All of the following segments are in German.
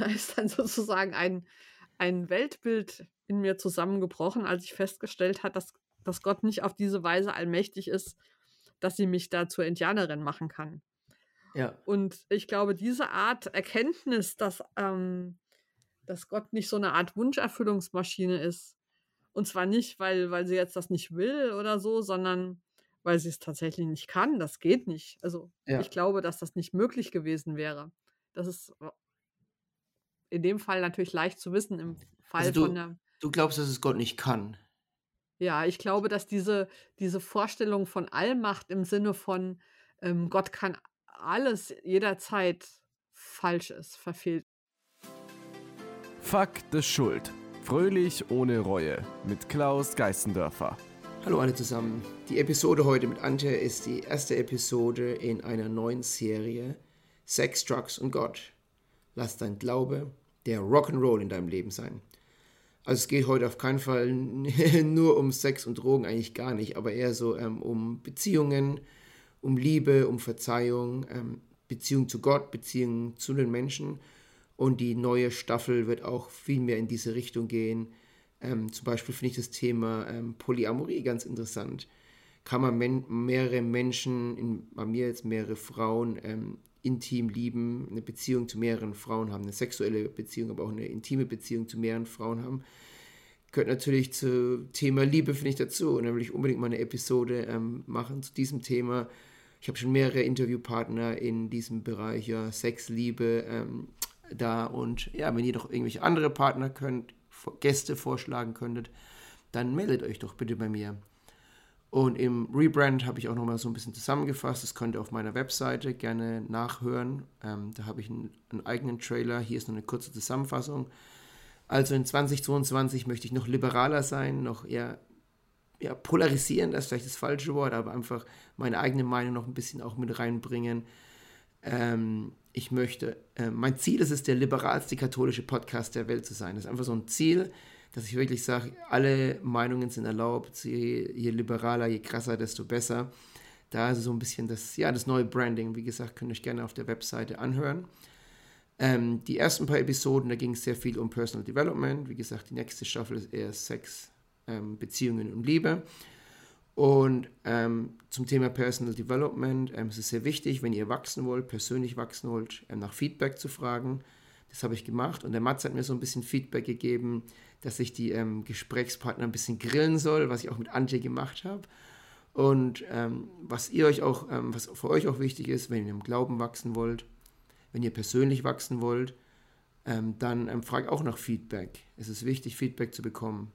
da ist dann sozusagen ein, ein Weltbild in mir zusammengebrochen, als ich festgestellt habe, dass, dass Gott nicht auf diese Weise allmächtig ist, dass sie mich da zur Indianerin machen kann. Ja. Und ich glaube, diese Art Erkenntnis, dass, ähm, dass Gott nicht so eine Art Wunscherfüllungsmaschine ist, und zwar nicht, weil, weil sie jetzt das nicht will oder so, sondern weil sie es tatsächlich nicht kann. Das geht nicht. Also Ja. ich glaube, dass das nicht möglich gewesen wäre. Das ist in dem Fall natürlich leicht zu wissen, im Fall Also von du, der du glaubst, dass es Gott nicht kann. Ja, ich glaube, dass diese diese Vorstellung von Allmacht im Sinne von, ähm, Gott kann alles jederzeit falsch ist, verfehlt. Fuck the Schuld. Fröhlich ohne Reue mit Klaus Geißendörfer. Hallo alle zusammen. Die Episode heute mit Antje ist die erste Episode in einer neuen Serie Sex, Drugs und Gott. Lass dein Glaube der Rock'n'Roll in deinem Leben sein. Also es geht heute auf keinen Fall nur um Sex und Drogen, eigentlich gar nicht, aber eher so ähm, um Beziehungen, um Liebe, um Verzeihung, ähm, Beziehung zu Gott, Beziehung zu den Menschen. Und die neue Staffel wird auch viel mehr in diese Richtung gehen. Ähm, zum Beispiel finde ich das Thema ähm, Polyamorie ganz interessant. Kann man men mehrere Menschen, in, bei mir jetzt mehrere Frauen, ähm, intim lieben, eine Beziehung zu mehreren Frauen haben, eine sexuelle Beziehung, aber auch eine intime Beziehung zu mehreren Frauen haben. Gehört natürlich zu Thema Liebe, finde ich, dazu. Und da will ich unbedingt mal eine Episode ähm, machen zu diesem Thema. Ich habe schon mehrere Interviewpartner in diesem Bereich, ja, Sex, Liebe, ähm, da. Und ja, wenn ihr doch irgendwelche andere Partner könnt, Gäste vorschlagen könntet, dann meldet euch doch bitte bei mir. Und im Rebrand habe ich auch nochmal so ein bisschen zusammengefasst. Das könnt ihr auf meiner Webseite gerne nachhören. Ähm, da habe ich einen, einen, eigenen Trailer. Hier ist noch eine kurze Zusammenfassung. Also in 2022 möchte ich noch liberaler sein, noch eher ja, polarisieren, das ist vielleicht das falsche Wort, aber einfach meine eigene Meinung noch ein bisschen auch mit reinbringen. Ähm, ich möchte, äh, mein Ziel ist es, der liberalste katholische Podcast der Welt zu sein. Das ist einfach so ein Ziel, dass ich wirklich sage, alle Meinungen sind erlaubt, je, je, liberaler, je krasser, desto besser. Da ist so ein bisschen das, ja, das neue Branding. Wie gesagt, könnt ihr euch gerne auf der Webseite anhören. Ähm, die ersten paar Episoden, da ging es sehr viel um Personal Development. Wie gesagt, die nächste Staffel ist eher Sex, ähm, Beziehungen und Liebe. Und ähm, zum Thema Personal Development ähm, es ist es sehr wichtig, wenn ihr wachsen wollt, persönlich wachsen wollt, ähm, nach Feedback zu fragen. Das habe ich gemacht und der Mats hat mir so ein bisschen Feedback gegeben, dass ich die ähm, Gesprächspartner ein bisschen grillen soll, was ich auch mit Antje gemacht habe. Und ähm, was ihr euch auch, ähm, was für euch auch wichtig ist, wenn ihr im Glauben wachsen wollt, wenn ihr persönlich wachsen wollt, dann fragt auch nach Feedback. Es ist wichtig, Feedback zu bekommen.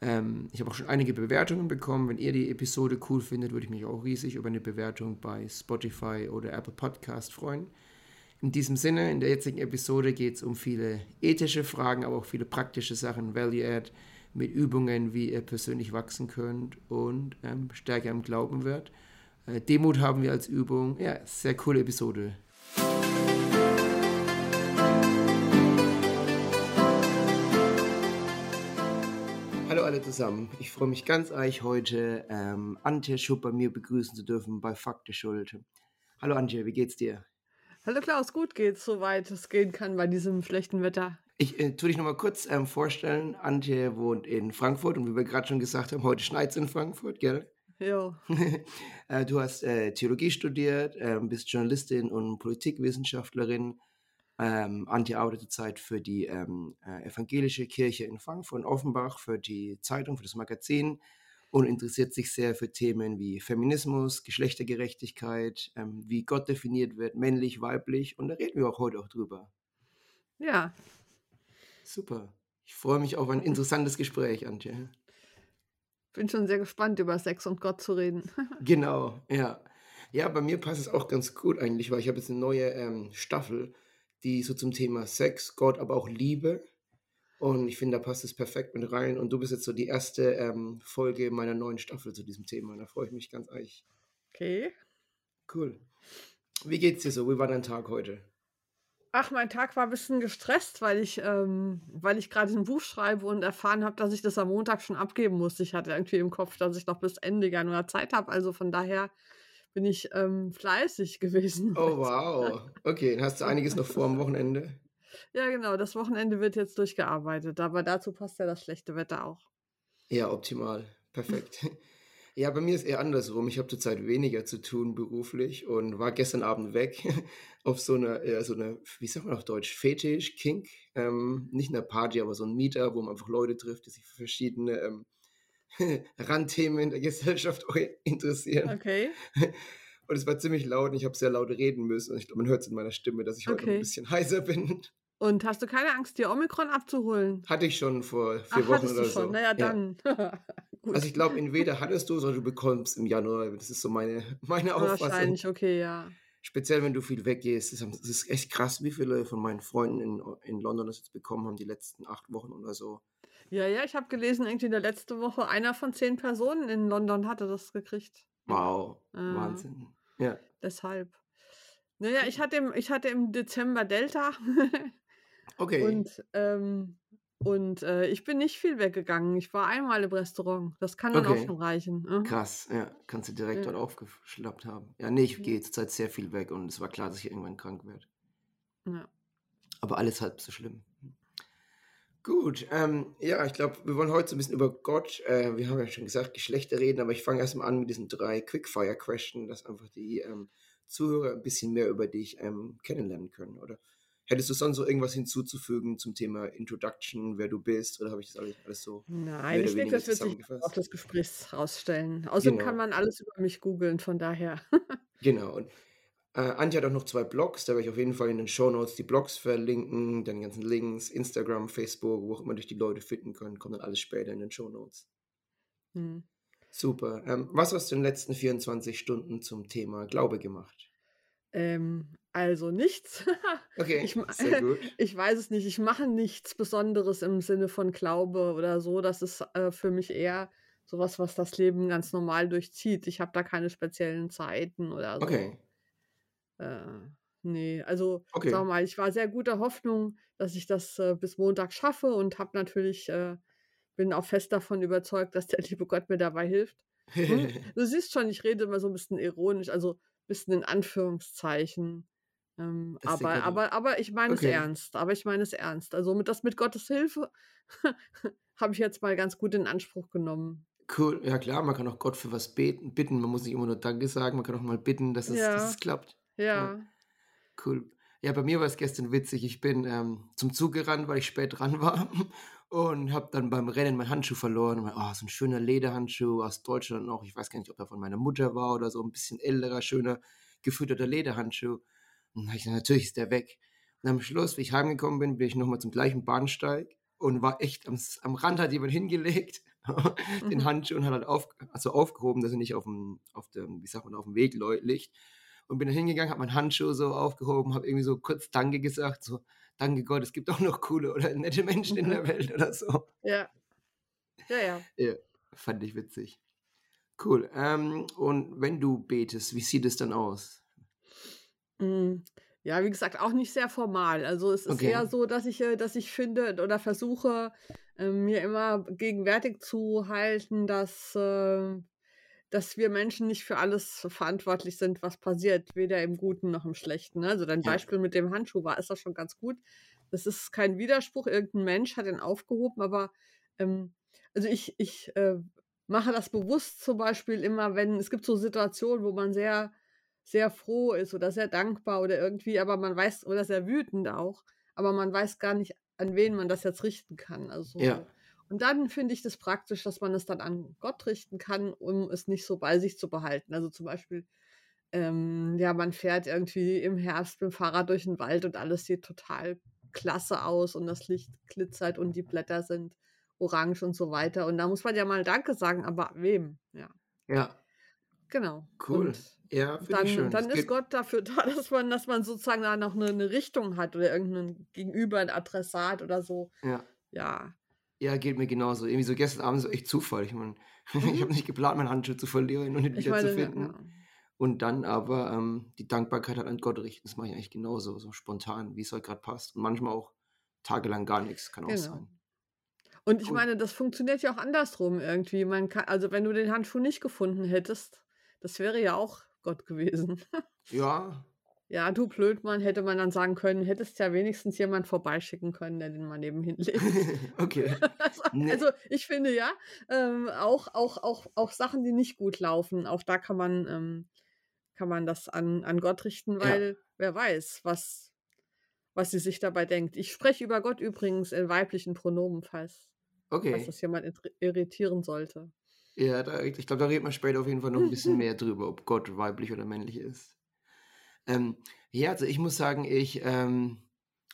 Ähm, ich habe auch schon einige Bewertungen bekommen. Wenn ihr die Episode cool findet, würde ich mich auch riesig über eine Bewertung bei Spotify oder Apple Podcast freuen. In diesem Sinne, in der jetzigen Episode geht es um viele ethische Fragen, aber auch viele praktische Sachen, Value-Add, mit Übungen, wie ihr persönlich wachsen könnt und ähm, stärker im Glauben wird. Äh, Demut haben wir als Übung. Ja, sehr coole Episode. Hallo alle zusammen. Ich freue mich ganz euch heute ähm, Antje Schupp bei mir begrüßen zu dürfen bei Fakte Schuld. Hallo Antje, wie geht's dir? Hallo Klaus, gut geht's, soweit es gehen kann bei diesem schlechten Wetter. Ich äh, tue dich nochmal kurz ähm, vorstellen. Antje wohnt in Frankfurt und wie wir gerade schon gesagt haben, heute schneit es in Frankfurt, gell? Ja. äh, du hast äh, Theologie studiert, ähm, bist Journalistin und Politikwissenschaftlerin. Ähm, Antje arbeitet zurzeit für die ähm, äh, evangelische Kirche in Frankfurt und Offenbach, für die Zeitung, für das Magazin und interessiert sich sehr für Themen wie Feminismus, Geschlechtergerechtigkeit, ähm, wie Gott definiert wird, männlich, weiblich. Und da reden wir auch heute auch drüber. Ja. Super. Ich freue mich auf ein interessantes Gespräch, Antje. Bin schon sehr gespannt, über Sex und Gott zu reden. genau, ja. Ja, bei mir passt es auch ganz gut eigentlich, weil ich habe jetzt eine neue ähm, Staffel die so zum Thema Sex, Gott, aber auch Liebe. Und ich finde, da passt es perfekt mit rein. Und du bist jetzt so die erste ähm, Folge meiner neuen Staffel zu diesem Thema. Da freue ich mich ganz eich. Okay. Cool. Wie geht's dir so? Wie war dein Tag heute? Ach, mein Tag war ein bisschen gestresst, weil ich, ähm, weil ich gerade ein Buch schreibe und erfahren habe, dass ich das am Montag schon abgeben muss. Ich hatte irgendwie im Kopf, dass ich noch bis Ende Januar Zeit habe. Also von daher bin ich ähm, fleißig gewesen. Oh, wow. Okay, dann hast du einiges noch vor am Wochenende. Ja, genau. Das Wochenende wird jetzt durchgearbeitet, aber dazu passt ja das schlechte Wetter auch. Ja, optimal. Perfekt. Ja, bei mir ist eher andersrum. Ich habe zurzeit weniger zu tun beruflich und war gestern Abend weg auf so einer, äh, so eine, wie sagt man auf Deutsch, Fetisch, Kink. Ähm, nicht eine Party, aber so ein Mieter, wo man einfach Leute trifft, die sich für verschiedene ähm, Randthemen in der Gesellschaft interessieren. Okay. Und es war ziemlich laut und ich habe sehr laut reden müssen. Und ich glaube, man hört es in meiner Stimme, dass ich heute noch ein Okay. bisschen heiser bin. Und hast du keine Angst, dir Omikron abzuholen? Hatte ich schon vor vier Ach, Wochen oder du schon? so. Na ja, Ja. dann. Gut. Also ich glaube, entweder hattest du es oder du bekommst im Januar. Das ist so meine, meine Auffassung. Wahrscheinlich, okay, ja. Speziell, wenn du viel weggehst. Es ist, es ist echt krass, wie viele von meinen Freunden in, in London das jetzt bekommen haben, die letzten acht Wochen oder so. Ja, ja, ich habe gelesen, irgendwie in der letzten Woche einer von zehn Personen in London hatte das gekriegt. Wow, Äh, Wahnsinn. Ja, deshalb. Naja, ich hatte im, ich hatte im Dezember Delta okay. und, ähm, und äh, ich bin nicht viel weggegangen. Ich war einmal im Restaurant. Das kann dann auch Okay. schon reichen. ne? Krass, ja. Kannst du direkt Ja. dort aufgeschnappt haben. Ja, nee, ich gehe zurzeit sehr viel weg und es war klar, dass ich irgendwann krank werde. Ja. Aber alles halb so schlimm. Gut, ähm, ja, ich glaube, wir wollen heute so ein bisschen über Gott, äh, wir haben ja schon gesagt, Geschlechter reden, aber ich fange erstmal an mit diesen drei Quickfire-Questions, dass einfach die ähm, Zuhörer ein bisschen mehr über dich ähm, kennenlernen können, oder? Hättest du sonst so irgendwas hinzuzufügen zum Thema Introduction, wer du bist, oder habe ich das alles, alles so Nein, ich denke, das wird sich auf das Gespräch rausstellen. Außerdem kann Genau, man alles über mich googeln, von daher. genau. Und äh, Antje hat auch noch zwei Blogs, da werde ich auf jeden Fall in den Shownotes die Blogs verlinken, dann die ganzen Links, Instagram, Facebook, wo auch immer dich die Leute finden können, kommt dann alles später in den Shownotes. Hm. Super. Ähm, was hast du in den letzten 24 Stunden zum Thema Glaube gemacht? Ähm, also nichts. Okay, Ich, sehr gut. ich weiß es nicht. Ich mache nichts Besonderes im Sinne von Glaube oder so. Das ist äh, für mich eher sowas, was das Leben ganz normal durchzieht. Ich habe da keine speziellen Zeiten oder so. Okay, Äh, nee, also sag okay. mal, ich war sehr guter Hoffnung, dass ich das äh, bis Montag schaffe und habe natürlich, äh, bin auch fest davon überzeugt, dass der liebe Gott mir dabei hilft. Hm? Du siehst schon, ich rede immer so ein bisschen ironisch, also bisschen in Anführungszeichen. Ähm, aber, Gott. aber, aber ich meine es Okay, ernst. Aber ich meine es ernst. Also mit das mit Gottes Hilfe habe ich jetzt mal ganz gut in Anspruch genommen. cool. Ja klar, man kann auch Gott für was beten, bitten. Man muss nicht immer nur Danke sagen, man kann auch mal bitten, dass es, dass es Ja, klappt. Ja, ja. cool. Ja, bei mir war es gestern witzig. Ich bin ähm, zum Zug gerannt, weil ich spät dran war und habe dann beim Rennen meinen Handschuh verloren. Mein, oh, so ein schöner Lederhandschuh aus Deutschland noch. Ich weiß gar nicht, ob er von meiner Mutter war oder so. Ein bisschen älterer, schöner, gefütterter Lederhandschuh. Und dann habe ich gesagt, natürlich ist der weg. Und am Schluss, wie ich heimgekommen bin, bin ich nochmal zum gleichen Bahnsteig und war echt am, am Rand, hat jemand hingelegt, den Mhm. Handschuh und hat halt auf, also aufgehoben, dass er nicht auf dem, auf dem, wie sagt man, auf dem Weg liegt. Und bin dann hingegangen, habe meinen Handschuh so aufgehoben, habe irgendwie so kurz Danke gesagt, so, danke Gott, es gibt auch noch coole oder nette Menschen in der Welt oder so. Ja, ja, ja. Ja, fand ich witzig. Cool. Ähm, und wenn du betest, wie sieht es dann aus? Mm, Ja, wie gesagt, auch nicht sehr formal. Also es ist eher Okay. so, dass ich, äh, dass ich finde oder versuche, äh, mir immer gegenwärtig zu halten, dass, äh, dass wir Menschen nicht für alles verantwortlich sind, was passiert, weder im Guten noch im Schlechten. ne? Also dein Ja. Beispiel mit dem Handschuh war, ist das schon ganz gut. Das ist kein Widerspruch, irgendein Mensch hat ihn aufgehoben, aber ähm, also ich, ich äh, mache das bewusst zum Beispiel immer, wenn es gibt so Situationen, wo man sehr sehr froh ist oder sehr dankbar oder irgendwie, aber man weiß, oder sehr wütend auch, aber man weiß gar nicht, an wen man das jetzt richten kann. Also Ja. Und dann finde ich das praktisch, dass man es dann an Gott richten kann, um es nicht so bei sich zu behalten. Also zum Beispiel, ähm, ja, man fährt irgendwie im Herbst mit dem Fahrrad durch den Wald und alles sieht total klasse aus und das Licht glitzert und die Blätter sind orange und so weiter. Und da muss man ja mal Danke sagen, aber wem? Ja, Ja, genau. cool. Und Ja, finde ich dann, schön. dann ist Gott dafür da, dass man, dass man sozusagen da noch eine, eine Richtung hat oder irgendeinen Gegenüber, ein Adressat oder so. ja. Ja. Ja, geht mir genauso. Irgendwie so gestern Abend so echt Zufall. Ich meine, ich Mhm. habe nicht geplant, meinen Handschuh zu verlieren und nicht Ich wieder zu meine, ja, finden. genau. Und dann aber ähm, die Dankbarkeit halt an Gott richten. Das mache ich eigentlich genauso, so spontan, wie es halt gerade passt. Und manchmal auch tagelang gar nichts, kann auch Genau. sein. Und ich meine, das funktioniert ja auch andersrum irgendwie. Man kann, also wenn du den Handschuh nicht gefunden hättest, das wäre ja auch Gott gewesen. Ja, Ja, du Blödmann, hätte man dann sagen können, hättest ja wenigstens jemand vorbeischicken können, der den mal nebenhin lebt. Okay. Also Ne also, ich finde ja, ähm, auch auch auch auch Sachen, die nicht gut laufen, auch da kann man ähm, kann man das an an Gott richten, Ja. weil wer weiß, was was sie sich dabei denkt. Ich spreche über Gott übrigens in weiblichen Pronomen, falls falls Okay. das jemand irritieren sollte. Ja, da ich glaube, da reden wir später auf jeden Fall noch 'n bisschen mehr drüber, ob Gott weiblich oder männlich ist. Ähm, ja, also, ich muss sagen, ich ähm,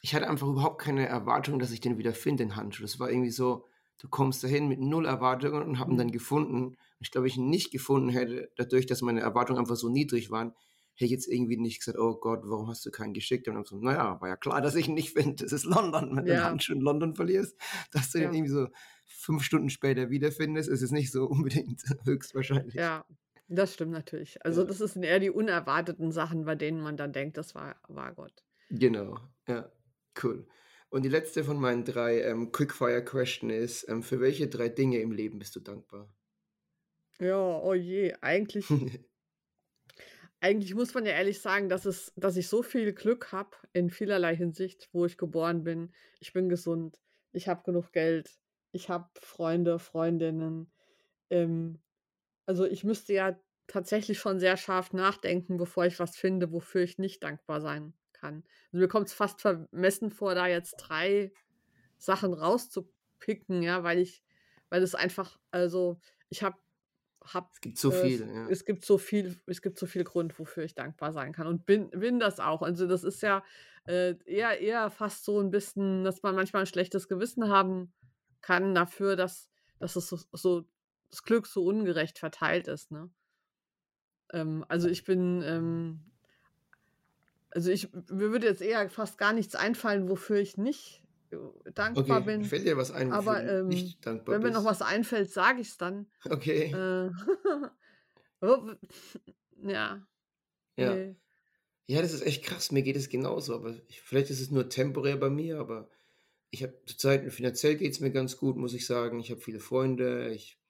ich hatte einfach überhaupt keine Erwartung, dass ich den wieder finde, den Handschuh. Das war irgendwie so, du kommst dahin mit 0 Erwartungen und habe ihn dann Mhm. gefunden. Ich glaube, ich ihn nicht gefunden hätte, dadurch, dass meine Erwartungen einfach so niedrig waren, hätte ich jetzt irgendwie nicht gesagt: „Oh Gott, warum hast du keinen geschickt?“ Und dann so: „Na ja, war ja klar, dass ich ihn nicht finde. Das ist London. Wenn du Ja. Handschuh in London verlierst, dass du Ja. irgendwie so 5 Stunden später wiederfindest, ist jetzt nicht so unbedingt höchstwahrscheinlich.“ Ja, das stimmt natürlich. Also, Ja. das sind eher die unerwarteten Sachen, bei denen man dann denkt, das war war Gott. Genau, ja, cool. Und die letzte von meinen 3, ähm, Quickfire Question ist, ähm, für welche 3 Dinge im Leben bist du dankbar? Ja, oh je, eigentlich eigentlich muss man ja ehrlich sagen, dass es dass ich so viel Glück habe in vielerlei Hinsicht, wo ich geboren bin. Ich bin gesund, ich habe genug Geld, ich habe Freunde, Freundinnen. Ähm, also, ich müsste ja tatsächlich schon sehr scharf nachdenken, bevor ich was finde, wofür ich nicht dankbar sein kann. Also, mir kommt's fast vermessen vor, da jetzt 3 Sachen rauszupicken, ja, weil ich weil es einfach also, ich habe habe Es gibt so äh, viel, ja. es gibt so viel es gibt so viel Grund, wofür ich dankbar sein kann und bin bin das auch. Also, das ist ja, äh, eher eher fast so 'n bisschen, dass man manchmal 'n schlechtes Gewissen haben kann dafür, dass dass es so so das Glück so ungerecht verteilt ist, ne? Ähm, also, ich bin, ähm also, ich mir würde jetzt eher fast gar nichts einfallen, wofür ich nicht, äh, dankbar Okay, bin. fällt dir was ein, wofür Aber, ähm, nicht dankbar wenn mir noch bist? was einfällt, sage ich's dann. Okay. Äh, w ja, Ja. ne. Ja, das ist echt krass. Mir geht es genauso, aber ich vielleicht ist es nur temporär bei mir, aber ich habe zurzeit finanziell geht's mir ganz gut, muss ich sagen. Ich habe viele Freunde, ich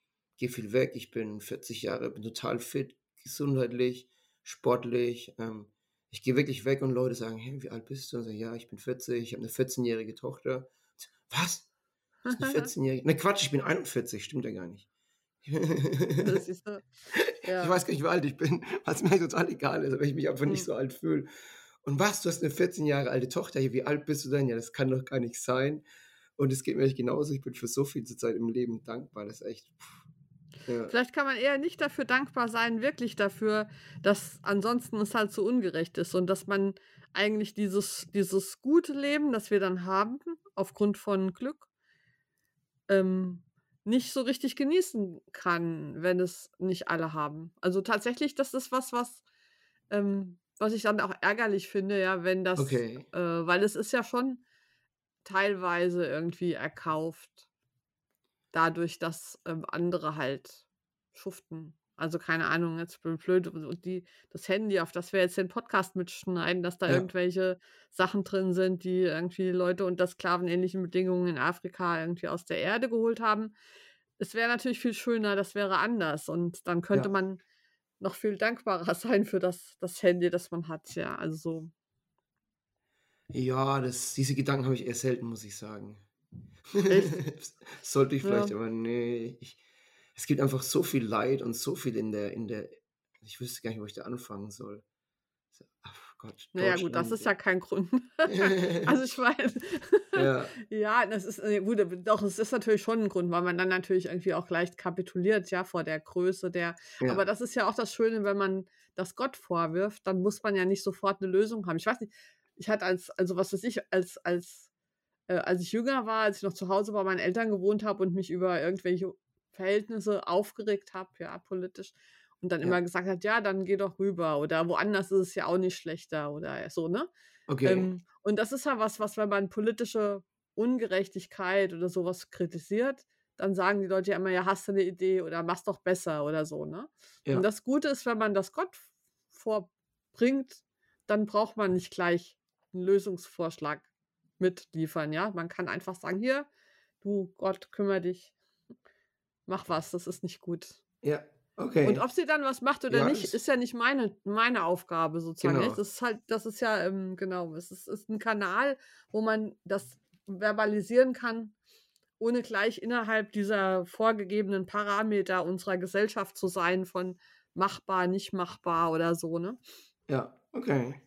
gehe viel weg. Ich bin 40 Jahre, bin total fit, gesundheitlich, sportlich. Ähm, ich gehe wirklich weg und Leute sagen: „Hey, wie alt bist du?“ Und sage: „Ja, ich bin 40, ich habe 'ne 14-jährige Tochter.“ So: „Was? Du hast 'ne 14-jährige“ „Ne, Quatsch, ich bin 41“, stimmt ja gar nicht. Siehst du? Ich Ja. weiß gar nicht, wie alt ich bin, weil's mir total egal ist, aber ich mich einfach nicht Mhm. so alt fühle. „Und was, du hast 'ne 14 Jahre alte Tochter. Ja, wie alt bist du denn?“ „Ja, das kann doch gar nicht sein.“ Und es geht mir echt genauso. Ich bin für so viel zurzeit im Leben dankbar. Das ist echt ja. Vielleicht kann man eher nicht dafür dankbar sein, wirklich dafür, dass ansonsten es halt so ungerecht ist und dass man eigentlich dieses dieses gute Leben, das wir dann haben, aufgrund von Glück ähm, nicht so richtig genießen kann, wenn es nicht alle haben. Also, tatsächlich, das ist was, was ähm, was ich dann auch ärgerlich finde, ja, wenn das Okay. äh, weil es ist ja schon teilweise irgendwie erkauft dadurch, dass, ähm, andere halt schuften. Also, keine Ahnung, jetzt blö blöd und die das Handy, auf das wir jetzt den Podcast mitschneiden, dass da Ja. irgendwelche Sachen drin sind, die irgendwie Leute unter sklavenähnlichen Bedingungen in Afrika irgendwie aus der Erde geholt haben. Es wäre natürlich viel schöner, das wäre anders und dann könnte Ja. man noch viel dankbarer sein für das das Handy, das man hat, ja, also so. Ja, das diese Gedanken habe ich eher selten, muss ich sagen. Sollte ich vielleicht, Ja. aber ne, ich es gibt einfach so viel Leid und so viel in der in der ich wüsste gar nicht, wo ich da anfangen soll. So, ach Gott, Na ja, gut, das ist ja kein Grund. Also, ich meine Ja. ja, das ist äh, gut, aber doch, es ist natürlich schon 'n Grund, weil man dann natürlich irgendwie auch leicht kapituliert, ja, vor der Größe der aber Ja. das ist ja auch das Schöne, wenn man das Gott vorwirft, dann muss man ja nicht sofort 'ne Lösung haben. Ich weiß nicht, ich hatte als also, was weiß ich, als als äh, als ich jünger war, als ich noch zu Hause bei meinen Eltern gewohnt habe und mich über irgendwelche Verhältnisse aufgeregt habe, ja, politisch und dann immer Ja. gesagt hat: „Ja, dann geh doch rüber“ oder „woanders ist es ja auch nicht schlechter“ oder so, ne? Okay. Ähm, und das ist ja was, was wenn man politische Ungerechtigkeit oder so was kritisiert, dann sagen die Leute ja immer: „Ja, hast du 'ne Idee oder mach's doch besser“ oder so, ne? Und Ja. das Gute ist, wenn man das Gott vorbringt, dann braucht man nicht gleich 'n Lösungsvorschlag mitliefern, ja? Man kann einfach sagen: „Hier, du Gott, kümmere dich. Mach was, das ist nicht gut.“ Ja. Okay. Und ob sie dann was macht oder Ja, nicht, ist ja nicht meine, meine Aufgabe sozusagen. Genau. Das ist halt, das ist ja, ähm, genau, es ist, ist ein Kanal, wo man das verbalisieren kann, ohne gleich innerhalb dieser vorgegebenen Parameter unserer Gesellschaft zu sein von machbar, nicht machbar oder so, ne? Ja, okay.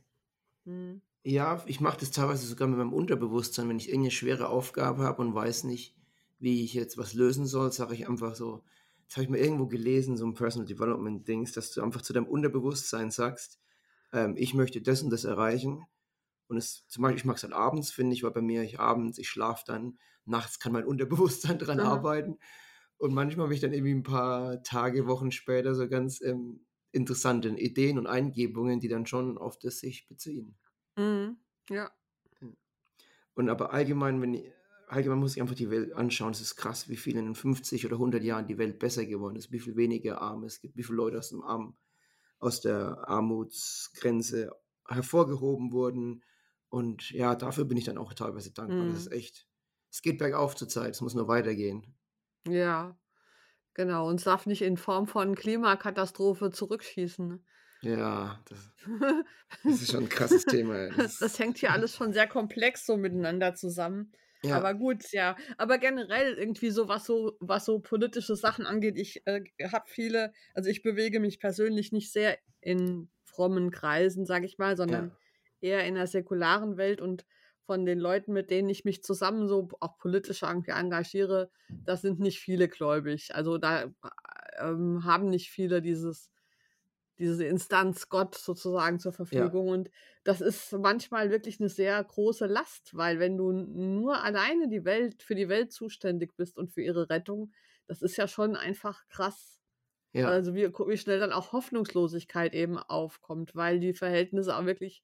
Hm. Ja, ich mache das teilweise sogar mit meinem Unterbewusstsein, wenn ich irgendeine schwere Aufgabe habe und weiß nicht, wie ich jetzt was lösen soll, sage ich einfach so, das habe ich mal irgendwo gelesen, so ein Personal Development Dings, dass du einfach zu deinem Unterbewusstsein sagst, ähm, ich möchte das und das erreichen. Und es, zum Beispiel, ich mag es dann abends, finde ich, weil bei mir ich abends, ich schlafe dann, nachts kann mein Unterbewusstsein dran Aha. arbeiten. Und manchmal habe ich dann irgendwie ein paar Tage, Wochen später so ganz ähm, interessante Ideen und Eingebungen, die dann schon auf das sich beziehen. Mhm. Ja. Und aber allgemein, wenn ich, allgemein muss ich einfach die Welt anschauen. Es ist krass, wie viel in den 50 oder 100 Jahren die Welt besser geworden ist, wie viel weniger Arme es gibt, wie viele Leute aus dem Arm, aus der Armutsgrenze hervorgehoben wurden. Und ja, dafür bin ich dann auch teilweise dankbar. Das ist Mhm. echt, es geht bergauf zur Zeit, es muss nur weitergehen. Ja. Genau. Und es darf nicht in Form von Klimakatastrophe zurückschießen. Ja, das, das ist schon ein krasses Thema. Das, das hängt hier alles schon sehr komplex so miteinander zusammen. ja, Aber gut, ja. Aber generell irgendwie so, was so, was so politische Sachen angeht, ich äh, habe viele, also ich bewege mich persönlich nicht sehr in frommen Kreisen, sage ich mal, sondern ja, eher in der säkularen Welt und von den Leuten, mit denen ich mich zusammen so auch politisch irgendwie engagiere, das sind nicht viele gläubig. Also da ähm, haben nicht viele dieses, diese Instanz Gott sozusagen zur Verfügung. Und das ist manchmal wirklich eine sehr große Last, weil wenn du nur alleine die Welt, für die Welt zuständig bist und für ihre Rettung, das ist ja schon einfach krass. ja, Also wie, wie schnell dann auch Hoffnungslosigkeit eben aufkommt, weil die Verhältnisse auch wirklich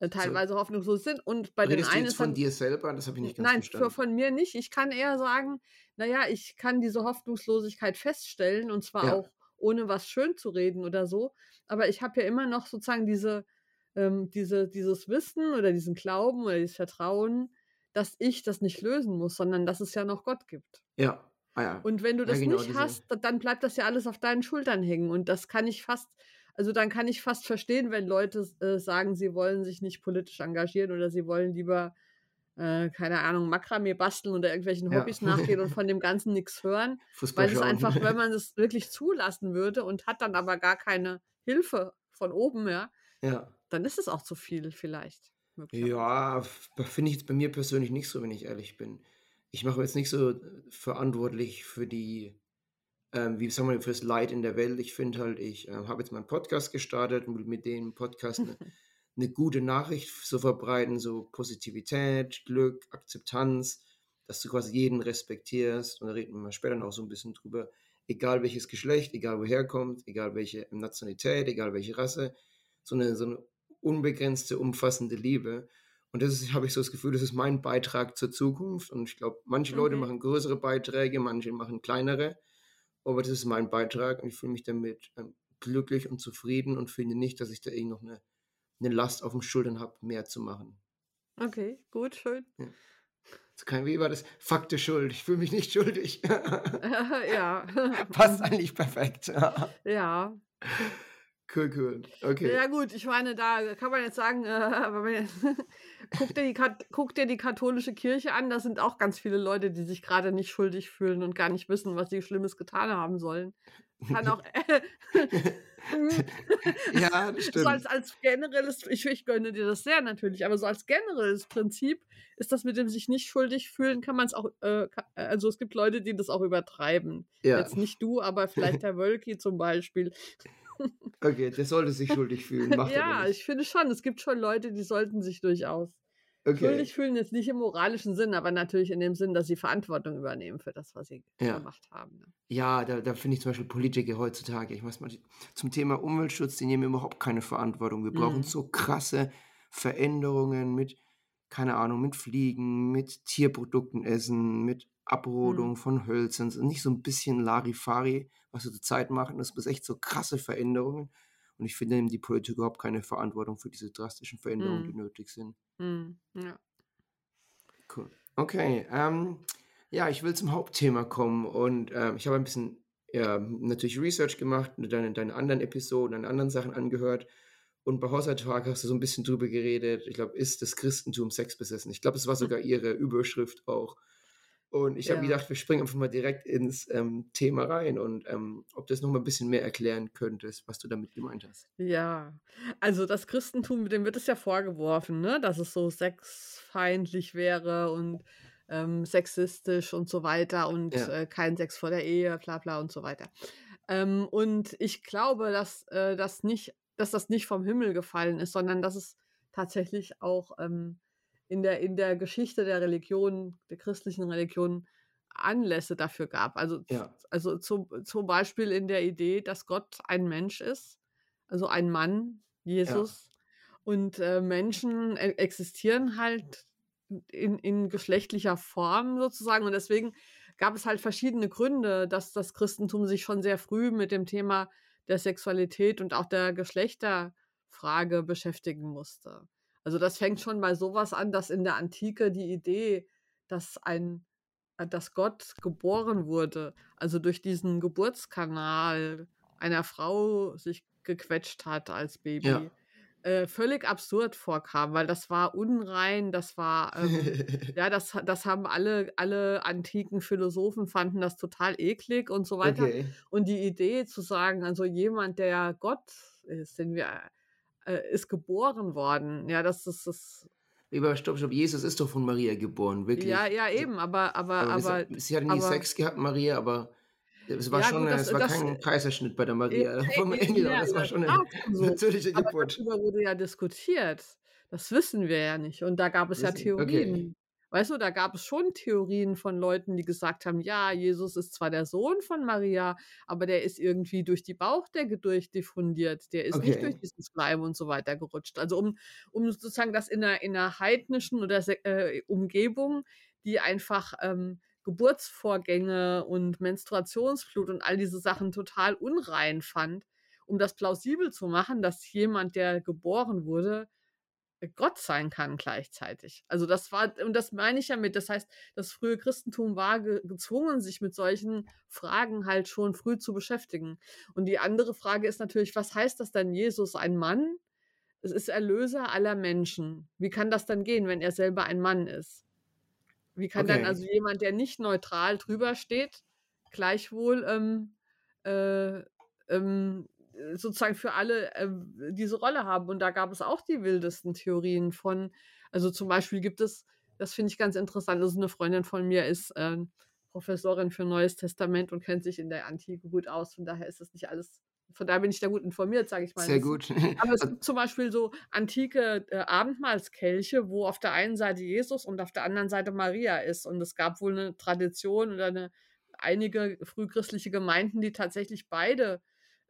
äh, teilweise hoffnungslos sind. Und bei den Redest du einen jetzt ist von dir selber? Das habe ich nicht ganz nein, verstanden. von mir nicht. Ich kann eher sagen, naja, ich kann diese Hoffnungslosigkeit feststellen und zwar Ja. auch ohne was schön zu reden oder so. Aber ich habe ja immer noch sozusagen diese, ähm, diese, dieses Wissen oder diesen Glauben oder dieses Vertrauen, dass ich das nicht lösen muss, sondern dass es ja noch Gott gibt. Ja, ah ja. Und wenn du Ja, das genau, nicht diese- hast, da- dann bleibt das ja alles auf deinen Schultern hängen. Und das kann ich fast, also dann kann ich fast verstehen, wenn Leute äh, sagen, sie wollen sich nicht politisch engagieren oder sie wollen lieber, äh, keine Ahnung, Makramee basteln oder irgendwelchen Ja. Hobbys nachgehen und von dem Ganzen nichts hören. Fußball Weil es einfach, wenn man es wirklich zulassen würde und hat dann aber gar keine Hilfe von oben, ja, ja. dann ist es auch zu viel vielleicht. Ja, finde ich jetzt bei mir persönlich nicht so, wenn ich ehrlich bin. Ich mache jetzt nicht so äh, verantwortlich für die, ähm, wie sagen wir, für das Leid in der Welt. Ich finde halt, ich äh, habe jetzt meinen Podcast gestartet und mit dem Podcast eine, eine gute Nachricht so verbreiten, so Positivität, Glück, Akzeptanz, dass du quasi jeden respektierst. Und da reden wir mal später noch so ein bisschen drüber. Egal welches Geschlecht, egal woher kommt, egal welche Nationalität, egal welche Rasse, so eine, so eine unbegrenzte, umfassende Liebe. Und das ist, habe ich so das Gefühl, das ist mein Beitrag zur Zukunft. Und ich glaube, manche Leute Okay. machen größere Beiträge, manche machen kleinere. Aber das ist mein Beitrag und ich fühle mich damit ähm, glücklich und zufrieden und finde nicht, dass ich da irgendwie noch eine, eine Last auf den Schultern habe, mehr zu machen. Okay, gut, schön. So kein, wie war das? Fakte schuld. Ich fühle mich nicht schuldig. ja. Passt eigentlich perfekt. ja. Cool, cool. Okay. Ja gut, ich meine, da kann man jetzt sagen, äh, guck, dir die, guck dir die katholische Kirche an, da sind auch ganz viele Leute, die sich gerade nicht schuldig fühlen und gar nicht wissen, was sie Schlimmes getan haben sollen. Kann auch ja, das so stimmt. als, als generelles, ich, ich gönne dir das sehr natürlich, aber so als generelles Prinzip ist das mit dem sich nicht schuldig fühlen, kann man es auch, äh, ka- also es gibt Leute, die das auch übertreiben. Ja, Jetzt nicht du, aber vielleicht der Wölki zum Beispiel. Okay, der sollte sich schuldig fühlen. Macht ja, ich finde schon, es gibt schon Leute, die sollten sich durchaus Okay. schuldig fühlen, jetzt nicht im moralischen Sinn, aber natürlich in dem Sinn, dass sie Verantwortung übernehmen für das, was sie Ja. gemacht haben. ne? Ja, da, da finde ich zum Beispiel Politiker heutzutage, ich weiß mal, zum Thema Umweltschutz, die nehmen überhaupt keine Verantwortung. Wir brauchen Mhm. so krasse Veränderungen mit, keine Ahnung, mit Fliegen, mit Tierprodukten essen, mit Abrodung Mhm. von Hölzern, nicht so ein bisschen Larifari, was wir zurzeit machen. Das ist echt so krasse Veränderungen. Und ich finde, nehmen die Politiker überhaupt keine Verantwortung für diese drastischen Veränderungen, die Mhm. nötig sind. Mhm. Ja. Cool. Okay, ähm, ja, ich will zum Hauptthema kommen und ähm, ich habe ein bisschen ja, natürlich Research gemacht, deine, deine anderen Episoden, deine anderen Sachen angehört. Und bei Haushaltag hast du so ein bisschen drüber geredet. Ich glaube, ist das Christentum sexbesessen? Ich glaube, es war sogar ihre Überschrift auch. Und ich habe Ja. gedacht, wir springen einfach mal direkt ins ähm, Thema rein und ähm, ob du das noch mal ein bisschen mehr erklären könntest, was du damit gemeint hast. Ja, also das Christentum, dem wird es ja vorgeworfen, ne, dass es so sexfeindlich wäre und ähm, sexistisch und so weiter und Ja. äh, kein Sex vor der Ehe, bla bla und so weiter. Ähm, und ich glaube, dass, äh, das nicht, dass das nicht vom Himmel gefallen ist, sondern dass es tatsächlich auch ähm, in der, in der Geschichte der Religion, der christlichen Religion, Anlässe dafür gab. Also, Ja. also zum, zum Beispiel in der Idee, dass Gott ein Mensch ist, also ein Mann, Jesus. Und äh, Menschen e existieren halt in, in geschlechtlicher Form sozusagen. Und deswegen gab es halt verschiedene Gründe, dass das Christentum sich schon sehr früh mit dem Thema der Sexualität und auch der Geschlechterfrage beschäftigen musste. Also das fängt schon bei sowas an, dass in der Antike die Idee, dass ein äh, dass Gott geboren wurde, also durch diesen Geburtskanal einer Frau sich gequetscht hat als Baby, Ja. äh, völlig absurd vorkam, weil das war unrein, das war, ähm, ja, das, das haben alle, alle antiken Philosophen fanden das total eklig und so weiter. okay. Und die Idee zu sagen, also jemand, der Gott ist, den wir, äh, ist geboren worden, ja, das ist das, Aber stopp, stopp, Jesus ist doch von Maria geboren, wirklich. ja, ja, eben, aber, aber, aber aber, sie, hat nie aber, Sex gehabt, Maria, aber es war ja, schon, gut, äh, das, es war das, kein Kaiserschnitt bei der Maria vom ja, Engel, aber ja, das war schon eine schon so. natürliche Aber Geburt. darüber wurde ja diskutiert. Das wissen wir ja nicht. Und da gab es ja Wissen, okay. Weißt du, da gab es schon Theorien von Leuten, die gesagt haben, ja, Jesus ist zwar der Sohn von Maria, aber der ist irgendwie durch die Bauchdecke durchdiffundiert. Der ist nicht durch Okay. diesen Schleim und so weiter gerutscht. Also um, um sozusagen das in einer, in einer heidnischen oder äh, Umgebung, die einfach ähm, Geburtsvorgänge und Menstruationsblut und all diese Sachen total unrein fand, um das plausibel zu machen, dass jemand, der geboren wurde, Gott sein kann gleichzeitig. Also das war, und das meine ich damit, das heißt, das frühe Christentum war ge gezwungen, sich mit solchen Fragen halt schon früh zu beschäftigen. Und die andere Frage ist natürlich, was heißt das denn, Jesus ein Mann? Es ist Erlöser aller Menschen. Wie kann das dann gehen, wenn er selber ein Mann ist? Wie kann dann Okay. also jemand, der nicht neutral drüber steht, gleichwohl ähm, äh, ähm, äh, sozusagen für alle ähm, diese Rolle haben? Und da gab es auch die wildesten Theorien von, also zum Beispiel gibt es, das finde ich ganz interessant, also eine Freundin von mir ist ähm, Professorin für Neues Testament und kennt sich in der Antike gut aus, von daher ist das nicht alles, von daher bin ich da gut informiert, sage ich mal. Sehr gut. aber es gibt zum Beispiel so antike äh, Abendmahlskelche, wo auf der einen Seite Jesus und auf der anderen Seite Maria ist. Und es gab wohl eine Tradition oder eine, einige frühchristliche Gemeinden, die tatsächlich beide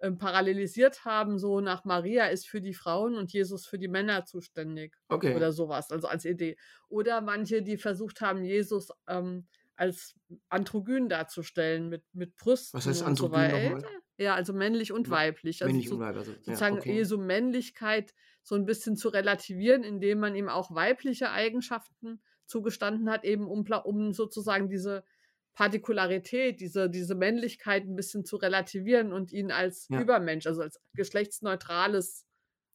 ähm, parallelisiert haben, so nach Maria ist für die Frauen und Jesus für die Männer zuständig okay. oder sowas, also als Idee. Oder manche, die versucht haben, Jesus ähm, als androgyn darzustellen, mit, mit Brüsten Was heißt so androgyn nochmal? Ja, also männlich und weiblich. Also Männlich so, und Weib, also, ja, sozusagen okay. Jesu Männlichkeit so ein bisschen zu relativieren, indem man ihm auch weibliche Eigenschaften zugestanden hat, eben um, um sozusagen diese Partikularität, diese, diese Männlichkeit ein bisschen zu relativieren und ihn als Ja. Übermensch, also als geschlechtsneutrales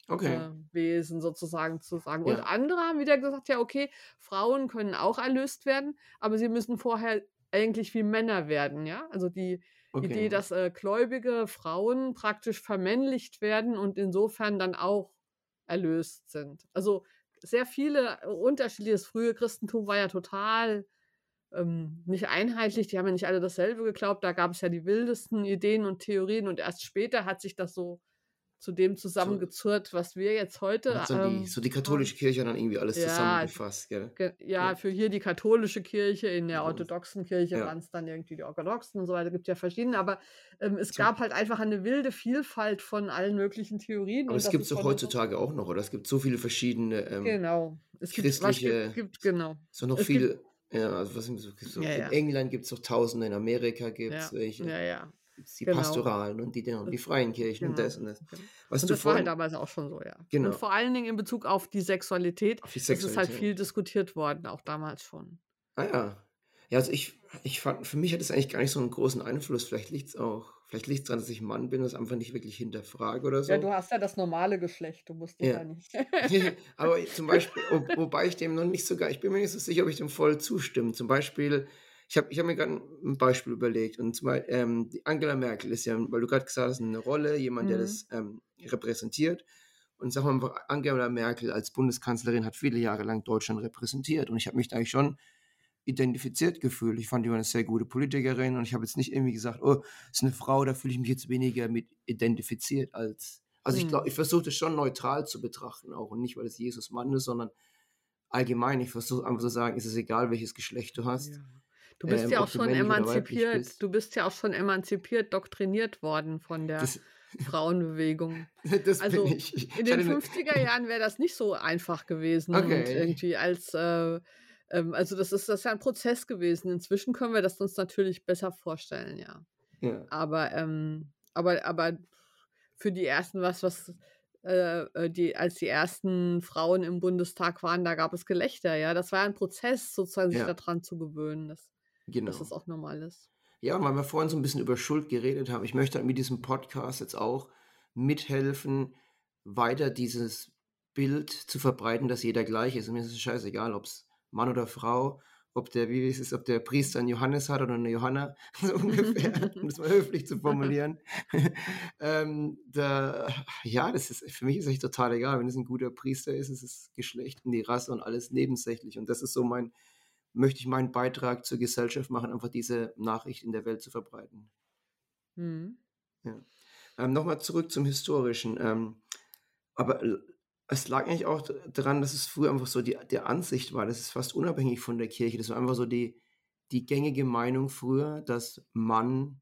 Okay. äh, Wesen sozusagen zu sagen. Und Ja. andere haben wieder gesagt, ja, okay, Frauen können auch erlöst werden, aber sie müssen vorher eigentlich wie Männer werden, ja. Also die Idee, Okay. dass äh, gläubige Frauen praktisch vermännlicht werden und insofern dann auch erlöst sind. Also sehr viele äh, unterschiedliche. Das frühe Christentum war ja total ähm, nicht einheitlich, die haben ja nicht alle dasselbe geglaubt. Da gab es ja die wildesten Ideen und Theorien und erst später hat sich das so zu dem zusammengezurrt, was wir jetzt heute. Dann Ähm, die, so die katholische Kirche dann irgendwie alles Ja, zusammengefasst, gell? ge- ja, Ja. für hier die katholische Kirche, in der orthodoxen Kirche ja. waren es dann irgendwie die orthodoxen und so weiter, gibt ja verschiedene, aber ähm, es So. gab halt einfach eine wilde Vielfalt von allen möglichen Theorien. Aber und es das gibt es doch heutzutage auch noch, oder? Es gibt so viele verschiedene, ähm, Genau. Es gibt, christliche- gibt, gibt, genau. so noch es gibt- viele, ja, also was so Ja, in ja. England gibt es doch Tausende, in Amerika gibt Ja, es welche, ja, ja. gibt's die genau. Pastoralen und die, und die freien Kirchen und Genau. das und das. genau. Was Und das war vorhin, halt damals auch schon so, ja. Genau. Und vor allen Dingen in Bezug auf die Sexualität, auf die das ist halt Sexualität. viel diskutiert worden, auch damals schon. Ah ja. Ja, also ich, ich fand, für mich hat es eigentlich gar nicht so einen großen Einfluss. Vielleicht liegt es auch, Vielleicht liegt es daran, dass ich Mann bin und es einfach nicht wirklich hinterfrage oder so. Ja, du hast ja das normale Geschlecht, du musst dich Ja. ja nicht. Aber zum Beispiel, wo, wobei ich dem noch nicht so gar, ich bin mir nicht so sicher, ob ich dem voll zustimme. Zum Beispiel, ich habe ich hab mir gerade ein Beispiel überlegt. Und zwar, ähm, Angela Merkel ist ja, weil du gerade gesagt hast, eine Rolle, jemand, der Mhm. das ähm, repräsentiert. Und sag mal, Angela Merkel als Bundeskanzlerin hat viele Jahre lang Deutschland repräsentiert. Und ich habe mich da eigentlich schon identifiziert gefühlt. Ich fand die war eine sehr gute Politikerin und ich habe jetzt nicht irgendwie gesagt, oh, ist eine Frau, da fühle ich mich jetzt weniger mit identifiziert als. Also ich Hm. glaube, ich versuche das schon neutral zu betrachten auch und nicht, weil es Jesus Mann ist, sondern allgemein. Ich versuche einfach zu sagen, ist es egal, welches Geschlecht du hast. Ja. Du bist ähm, ja auch schon emanzipiert. bist. Du bist ja auch schon emanzipiert, doktriniert worden von der Das, Frauenbewegung. das Also bin ich. ich in den hatte eine- 50er Jahren wäre das nicht so einfach gewesen Okay. irgendwie als äh, ähm, also das ist das ist ja ein Prozess gewesen. Inzwischen können wir das uns natürlich besser vorstellen, ja. Ja. Aber ähm, aber aber für die ersten was was äh, äh, die als die ersten Frauen im Bundestag waren, da gab es Gelächter, ja. Das war ein Prozess, sozusagen sich Ja. daran zu gewöhnen, dass, Genau. dass es auch normal ist. Ja, und weil wir vorhin so ein bisschen über Schuld geredet haben, ich möchte mit diesem Podcast jetzt auch mithelfen, weiter dieses Bild zu verbreiten, dass jeder gleich ist. Und mir ist es scheißegal, ob es Mann oder Frau, ob der, wie ist es, ob der Priester einen Johannes hat oder eine Johanna, so ungefähr, um das mal höflich zu formulieren. ähm, da, ja, das ist, für mich ist echt total egal. Wenn es ein guter Priester ist, ist das Geschlecht und die Rasse und alles nebensächlich. Und das ist so mein, möchte ich meinen Beitrag zur Gesellschaft machen, einfach diese Nachricht in der Welt zu verbreiten. Mhm. Ähm, Nochmal zurück zum Historischen. Ähm, aber l- es lag eigentlich auch daran, dass es früher einfach so die, die Ansicht war, das ist fast unabhängig von der Kirche. Das war einfach so die, die gängige Meinung früher, dass Mann,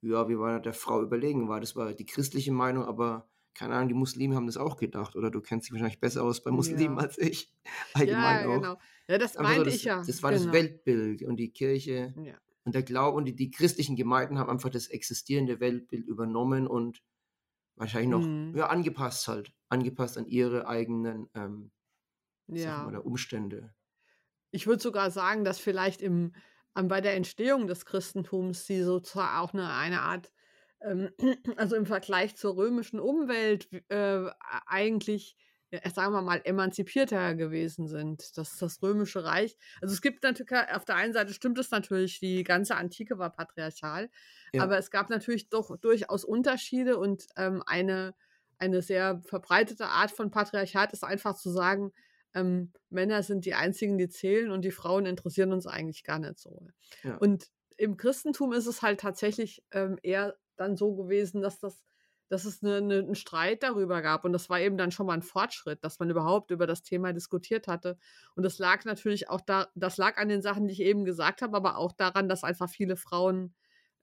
ja, wie war der Frau überlegen war. Das war die christliche Meinung, aber keine Ahnung, die Muslime haben das auch gedacht. Oder du kennst dich wahrscheinlich besser aus bei Muslimen Ja. als ich. Ja, Allgemein auch. genau. Ja, das Einfach so, meinte das, ich ja. das war genau. das Weltbild und die Kirche Ja. und der Glaube und die, die christlichen Gemeinden haben einfach das existierende Weltbild übernommen und wahrscheinlich noch Mhm. ja, angepasst halt. Angepasst an ihre eigenen ähm, Ja. mal, Umstände. Ich würde sogar sagen, dass vielleicht im, am, bei der Entstehung des Christentums sie sozusagen auch eine, eine Art, ähm, also im Vergleich zur römischen Umwelt äh, eigentlich, sagen wir mal, emanzipierter gewesen sind. Das das römische Reich. Also es gibt natürlich, auf der einen Seite stimmt es natürlich, die ganze Antike war patriarchal, Ja. aber es gab natürlich doch durchaus Unterschiede und ähm, eine, eine sehr verbreitete Art von Patriarchat ist einfach zu sagen, ähm, Männer sind die einzigen, die zählen und die Frauen interessieren uns eigentlich gar nicht so. Ja. Und im Christentum ist es halt tatsächlich ähm, eher dann so gewesen, dass das dass es eine, eine, einen Streit darüber gab. Und das war eben dann schon mal ein Fortschritt, dass man überhaupt über das Thema diskutiert hatte. Und das lag natürlich auch da, das lag an den Sachen, die ich eben gesagt habe, aber auch daran, dass einfach viele Frauen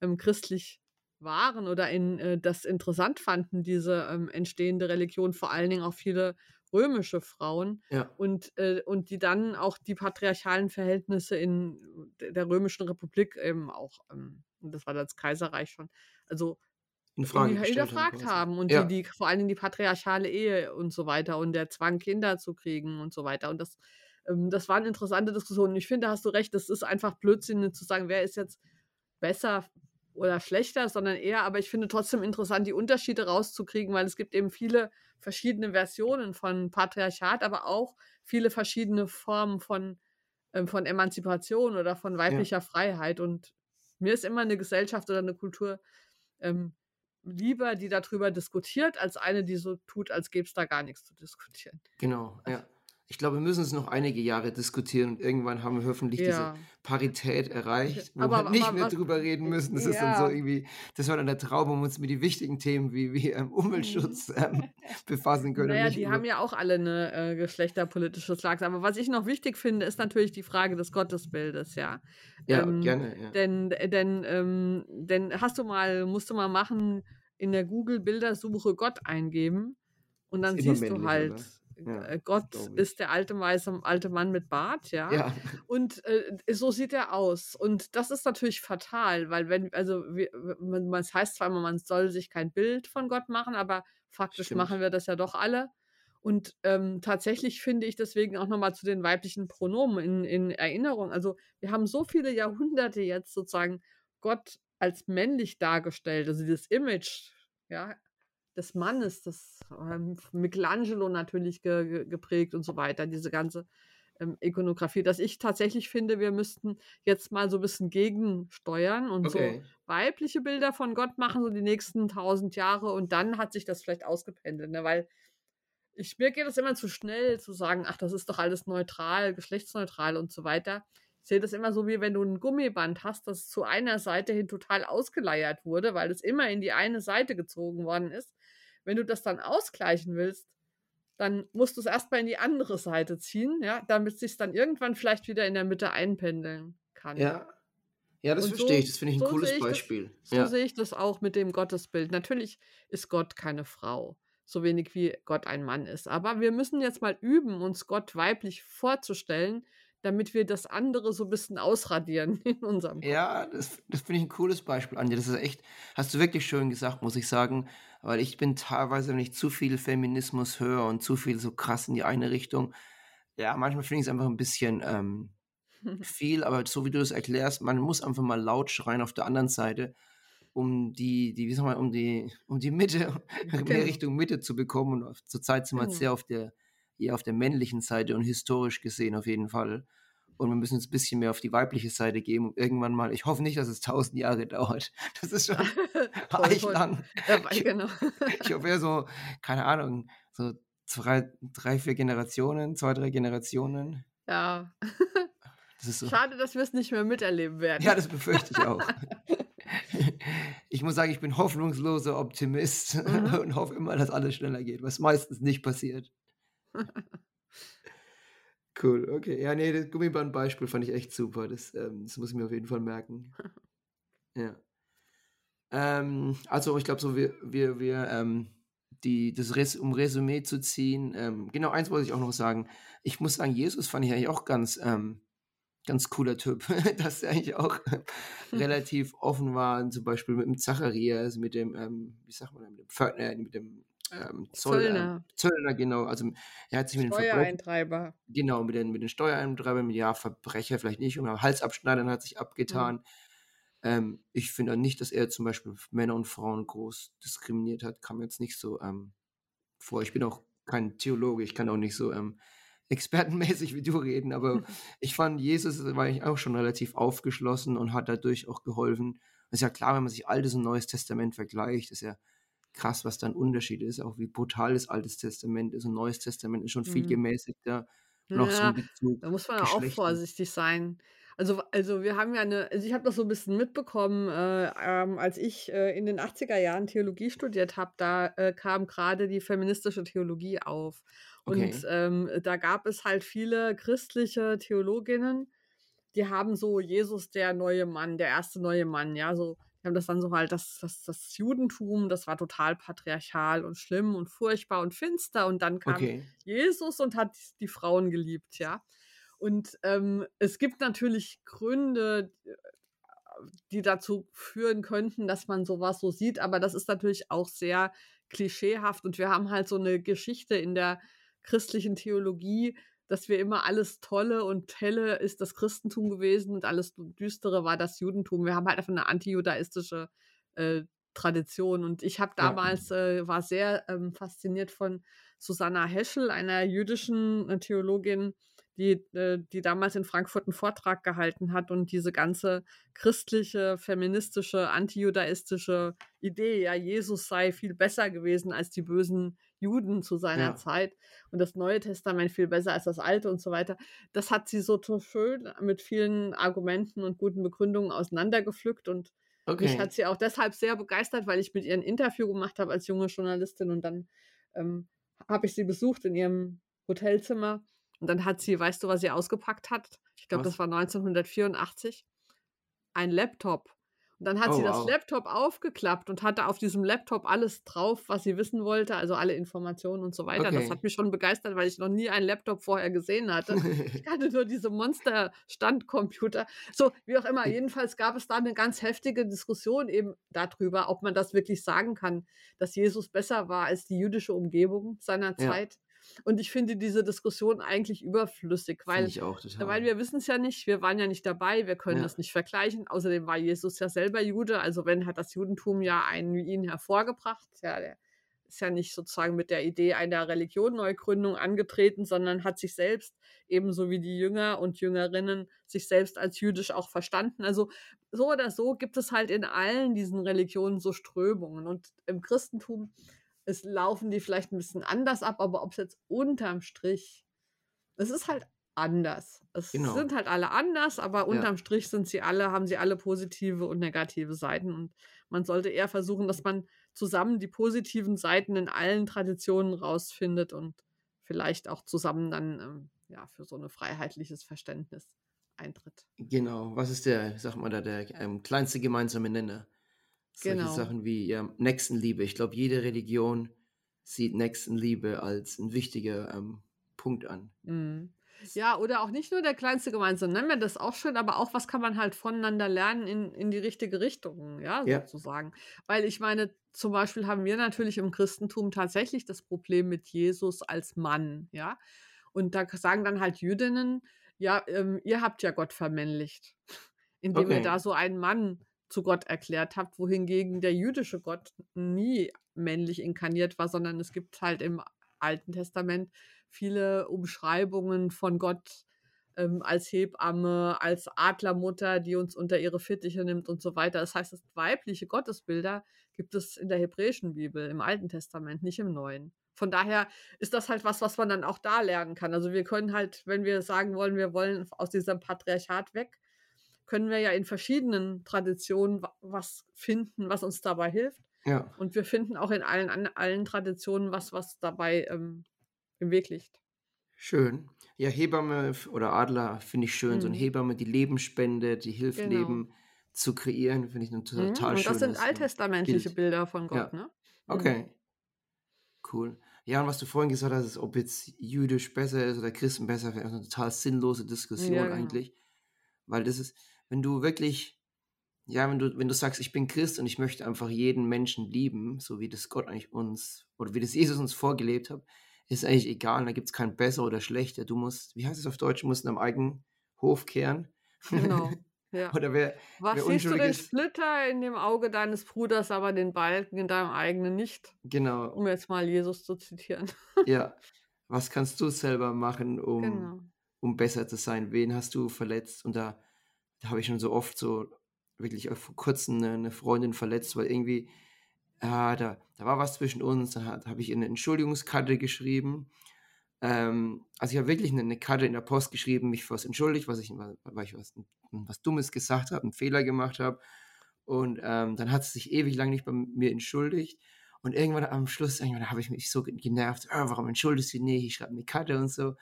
ähm, christlich waren oder in, äh, das interessant fanden, diese ähm, entstehende Religion, vor allen Dingen auch viele römische Frauen Ja. und, äh, und die dann auch die patriarchalen Verhältnisse in der römischen Republik eben auch, ähm, das war das Kaiserreich schon, also In Frage gestellt hinterfragt haben und Ja. die, die vor allen Dingen die patriarchale Ehe und so weiter und der Zwang, Kinder zu kriegen und so weiter. Und das, ähm, das waren interessante Diskussionen. Ich finde, da hast du recht, das ist einfach Blödsinn zu sagen, wer ist jetzt besser oder schlechter, sondern eher, aber ich finde trotzdem interessant, die Unterschiede rauszukriegen, weil es gibt eben viele verschiedene Versionen von Patriarchat, aber auch viele verschiedene Formen von, ähm, von Emanzipation oder von weiblicher Freiheit. Und mir ist immer eine Gesellschaft oder eine Kultur ähm, lieber, die darüber diskutiert, als eine, die so tut, als gäbe es da gar nichts zu diskutieren. Genau, ja. Ich glaube, wir müssen es noch einige Jahre diskutieren und irgendwann haben wir hoffentlich Ja. diese Parität erreicht, wo Aber wir nicht wa- mehr was- drüber reden müssen. Das ist dann so Ja. irgendwie, das war dann der Traum, um uns mit den wichtigen Themen wie, wie ähm, Umweltschutz ähm, befassen können. Naja, die haben ja auch alle eine äh, geschlechterpolitische Schlagseite. Aber was ich noch wichtig finde, ist natürlich die Frage des Gottesbildes, ja. ja, ähm, gerne, ja. Denn, denn, ähm, denn hast du mal, musst du mal machen, in der Google-Bildersuche Gott eingeben und dann siehst du halt, oder? Ja, äh, Gott ist der alte weiße alte Mann mit Bart, ja. ja, Und äh, so sieht er aus. Und das ist natürlich fatal, weil wenn, also wir, man, man- es heißt zwar immer, man soll sich kein Bild von Gott machen, aber faktisch Stimmt. machen wir das ja doch alle. Und ähm, tatsächlich finde ich deswegen auch nochmal zu den weiblichen Pronomen in, in Erinnerung. Also wir haben so viele Jahrhunderte jetzt sozusagen Gott als männlich dargestellt. Also dieses Image, ja, des Mannes, das ähm, Michelangelo natürlich ge ge geprägt und so weiter, diese ganze ähm, Ikonografie, dass ich tatsächlich finde, wir müssten jetzt mal so ein bisschen gegensteuern und Okay. so weibliche Bilder von Gott machen, so die nächsten tausend Jahre und dann hat sich das vielleicht ausgependelt, ne? Weil ich, mir geht es immer zu schnell zu sagen, ach, das ist doch alles neutral, geschlechtsneutral und so weiter. Ich sehe das immer so, wie wenn du ein Gummiband hast, das zu einer Seite hin total ausgeleiert wurde, weil es immer in die eine Seite gezogen worden ist. Wenn du das dann ausgleichen willst, dann musst du es erstmal in die andere Seite ziehen, ja, damit sich dann irgendwann vielleicht wieder in der Mitte einpendeln kann. Ja. Ja, das Und verstehe ich. so, Das finde ich ein so cooles sehe ich das, Beispiel. so Ja. sehe ich das auch mit dem Gottesbild. Natürlich ist Gott keine Frau, so wenig wie Gott ein Mann ist. Aber wir müssen jetzt mal üben, uns Gott weiblich vorzustellen, damit wir das andere so ein bisschen ausradieren in unserem Kopf. Ja, das, das finde ich ein cooles Beispiel, Anja. Das ist echt, hast du wirklich schön gesagt, muss ich sagen. Weil ich bin teilweise, wenn ich zu viel Feminismus höre und zu viel so krass in die eine Richtung, ja, manchmal finde ich es einfach ein bisschen ähm, viel, aber so wie du das erklärst, man muss einfach mal laut schreien auf der anderen Seite, um die, die, wie sag mal, um die, um die Mitte, mehr Genau, Richtung Mitte zu bekommen. Und zurzeit sind wir genau. sehr auf der, eher auf der männlichen Seite und historisch gesehen auf jeden Fall. Und wir müssen jetzt ein bisschen mehr auf die weibliche Seite gehen. Und irgendwann mal, ich hoffe nicht, dass es tausend Jahre dauert. Das ist schon voll. lang. Ja, Ich, genau. ich hoffe eher so, keine Ahnung, so drei, drei, vier Generationen, zwei, drei Generationen. Ja. Das so. Schade, dass wir es nicht mehr miterleben Ja, werden. das befürchte ich auch. Ich muss sagen, ich bin hoffnungsloser Optimist Mhm. und hoffe immer, dass alles schneller geht, was meistens nicht passiert. Cool, okay. Ja, nee, das Gummiband-Beispiel fand ich echt super. Das, ähm, das muss ich mir auf jeden Fall merken. Ja. Ähm, also ich glaube so, wir, wir, wir, ähm, die, das Res um Resümee zu ziehen, ähm, genau, eins wollte ich auch noch sagen. Ich muss sagen, Jesus fand ich eigentlich auch ganz, ähm, ganz cooler Typ, dass er eigentlich auch relativ offen war, zum Beispiel mit dem Zacharias, mit dem, ähm, wie sagt man, mit dem Pförtner, mit dem ähm, Zoll, ähm, Zöllner, Zöllner, genau, also er hat sich mit den Steuereintreiber. genau, mit den, mit den Steuereintreibern, mit, ja, Verbrecher vielleicht nicht, und Halsabschneidern hat sich Mhm. abgetan. Ähm, ich finde nicht, dass er zum Beispiel Männer und Frauen groß diskriminiert hat, kam jetzt nicht so ähm, vor. Ich bin auch kein Theologe, ich kann auch nicht so ähm, expertenmäßig wie du reden, aber ich fand, Jesus war eigentlich auch schon relativ aufgeschlossen und hat dadurch auch geholfen. Das ist ja klar, wenn man sich Altes und Neues Testament vergleicht, ist ja krass, was da ein Unterschied ist, auch wie brutal das Altes Testament ist und Neues Testament ist schon viel Mhm. gemäßigter und auch so Ja, Bezug da muss man ja auch vorsichtig sein. Also, also wir haben ja eine, also ich habe das so ein bisschen mitbekommen, äh, ähm, als ich äh, in den 80er Jahren Theologie studiert habe, da äh, kam gerade die feministische Theologie auf. Und Okay. ähm, da gab es halt viele christliche Theologinnen, die haben so Jesus der neue Mann, der erste neue Mann, ja, so, die haben das dann so halt, das, das, das Judentum, das war total patriarchal und schlimm und furchtbar und finster. Und dann kam Okay. Jesus und hat die Frauen geliebt, ja. Und ähm, es gibt natürlich Gründe, äh, die dazu führen könnten, dass man sowas so sieht, aber das ist natürlich auch sehr klischeehaft und wir haben halt so eine Geschichte in der christlichen Theologie, dass wir immer alles Tolle und Helle ist das Christentum gewesen und alles Düstere war das Judentum. Wir haben halt einfach eine antijudaistische äh, Tradition und ich habe Ja. damals äh, war sehr ähm, fasziniert von Susanna Heschel, einer jüdischen äh, Theologin, die, äh, die damals in Frankfurt einen Vortrag gehalten hat und diese ganze christliche, feministische, antijudaistische Idee, ja, Jesus sei viel besser gewesen als die bösen Juden zu seiner Ja. Zeit und das Neue Testament viel besser als das Alte und so weiter. Das hat sie so schön mit vielen Argumenten und guten Begründungen auseinandergepflückt und mich Okay. hat sie auch deshalb sehr begeistert, weil ich mit ihr ein Interview gemacht habe als junge Journalistin und dann ähm, habe ich sie besucht in ihrem Hotelzimmer und dann hat sie, weißt du, was sie ausgepackt hat? Ich glaube, das war 1984. Ein Laptop. Und dann hat Oh, sie das wow. Laptop aufgeklappt und hatte auf diesem Laptop alles drauf, was sie wissen wollte, also alle Informationen und so weiter. Das Okay. hat mich schon begeistert, weil ich noch nie einen Laptop vorher gesehen hatte. Ich kannte nur diese Monster-Standcomputer. So, wie auch immer. Jedenfalls gab es da eine ganz heftige Diskussion eben darüber, ob man das wirklich sagen kann, dass Jesus besser war als die jüdische Umgebung seiner Ja. Und ich finde diese Diskussion eigentlich überflüssig, weil, weil wir wissen es ja nicht, wir waren ja nicht dabei, wir können Ja. das nicht vergleichen. Außerdem war Jesus ja selber Jude, also wenn hat das Judentum ja einen wie ihn hervorgebracht. Ja, der ist ja nicht sozusagen mit der Idee einer Religionneugründung angetreten, sondern hat sich selbst, ebenso wie die Jünger und Jüngerinnen, sich selbst als jüdisch auch verstanden. Also so oder so gibt es halt in allen diesen Religionen so Strömungen. Und im Christentum es laufen die vielleicht ein bisschen anders ab, aber ob es jetzt unterm Strich, es ist halt anders. Es Genau. sind halt alle anders, aber Ja. unterm Strich sind sie alle, haben sie alle positive und negative Seiten. Und man sollte eher versuchen, dass man zusammen die positiven Seiten in allen Traditionen rausfindet und vielleicht auch zusammen dann ähm, ja, für so ein freiheitliches Verständnis eintritt. Genau. Was ist der, sag mal da, der ähm, kleinste gemeinsame Nenner? Solche Genau. Sachen wie ja, Nächstenliebe. Ich glaube, jede Religion sieht Nächstenliebe als ein wichtiger ähm, Punkt an. Mhm. Ja, oder auch nicht nur der kleinste gemeinsame Nenner, das ist auch schön, aber auch, was kann man halt voneinander lernen in, in die richtige Richtung, ja, Ja. sozusagen. Weil ich meine, zum Beispiel haben wir natürlich im Christentum tatsächlich das Problem mit Jesus als Mann, ja. Und da sagen dann halt Jüdinnen, ja, ähm, ihr habt ja Gott vermännlicht, indem ihr Okay. da so einen Mann zu Gott erklärt habt, wohingegen der jüdische Gott nie männlich inkarniert war, sondern es gibt halt im Alten Testament viele Umschreibungen von Gott ähm, als Hebamme, als Adlermutter, die uns unter ihre Fittiche nimmt und so weiter. Das heißt, weibliche Gottesbilder gibt es in der hebräischen Bibel, im Alten Testament, nicht im Neuen. Von daher ist das halt was, was man dann auch da lernen kann. Also wir können halt, wenn wir sagen wollen, wir wollen aus diesem Patriarchat weg, können wir ja in verschiedenen Traditionen wa- was finden, was uns dabei hilft. Ja. Und wir finden auch in allen, an, allen Traditionen was, was dabei ähm, im Weg liegt. Schön. Ja, Hebamme oder Adler finde ich schön. So eine Mhm. Hebamme, die Leben spendet, die hilft, Genau. Leben zu kreieren, finde ich ein total, Mhm. Und das sind ähm, alttestamentliche Bild. Bilder von Ja. Gott, ne? Mhm. Okay. Cool. Ja, und was du vorhin gesagt hast, ist, ob jetzt jüdisch besser ist oder Christen besser, ich eine total sinnlose Diskussion Ja, genau. eigentlich. Weil das ist, wenn du wirklich, ja, wenn du, wenn du sagst, ich bin Christ und ich möchte einfach jeden Menschen lieben, so wie das Gott eigentlich uns, oder wie das Jesus uns vorgelebt hat, ist eigentlich egal, da gibt es kein besser oder schlechter. Du musst, wie heißt es auf Deutsch, du musst in deinem eigenen Hof kehren. Genau. Ja. oder wer, Was wer siehst du den ist- Splitter in dem Auge deines Bruders, aber den Balken in deinem eigenen nicht? genau, Um jetzt mal Jesus zu zitieren. ja. Was kannst du selber machen, um, Genau. um besser zu sein? Wen hast du verletzt? Und da, da habe ich schon so oft so wirklich vor kurzem eine, eine Freundin verletzt, weil irgendwie, ah, da, da war was zwischen uns. Hat- habe ich eine Entschuldigungskarte geschrieben. Ähm, also ich habe wirklich eine, eine Karte in der Post geschrieben, mich für was entschuldigt, was ich, weil ich was, was Dummes gesagt habe, einen Fehler gemacht habe. Und ähm, dann hat sie sich ewig lang nicht bei mir entschuldigt. Und irgendwann am Schluss, irgendwann habe ich mich so ge- genervt, ah, warum entschuldigst du nicht? Ich schreibe eine Karte und so.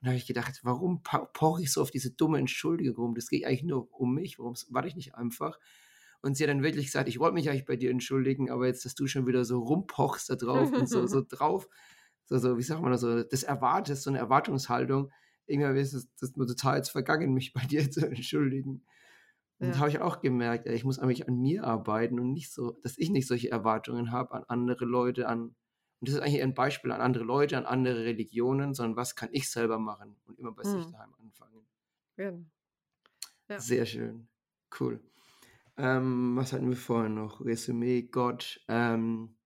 Und da habe ich gedacht, warum poche ich so auf diese dumme Entschuldigung rum? Das geht eigentlich nur um mich. Warum warte ich nicht einfach? Und sie hat dann wirklich gesagt, ich wollte mich eigentlich bei dir entschuldigen, aber jetzt, dass du schon wieder so rumpochst da drauf und so, so drauf, so, so, wie sagt man das, so, das erwartest, so eine Erwartungshaltung. Irgendwann ist es das mir total jetzt vergangen, mich bei dir zu entschuldigen. Und da Ja. habe ich auch gemerkt, ich muss eigentlich an mir arbeiten und nicht so, dass ich nicht solche Erwartungen habe an andere Leute, an, und das ist eigentlich ein Beispiel an andere Leute, an andere Religionen, sondern was kann ich selber machen und immer bei sich Hm. daheim anfangen. Genau. Ja. Sehr schön. Cool. Ähm, was hatten wir vorhin noch? Resümee, Gott. Ähm,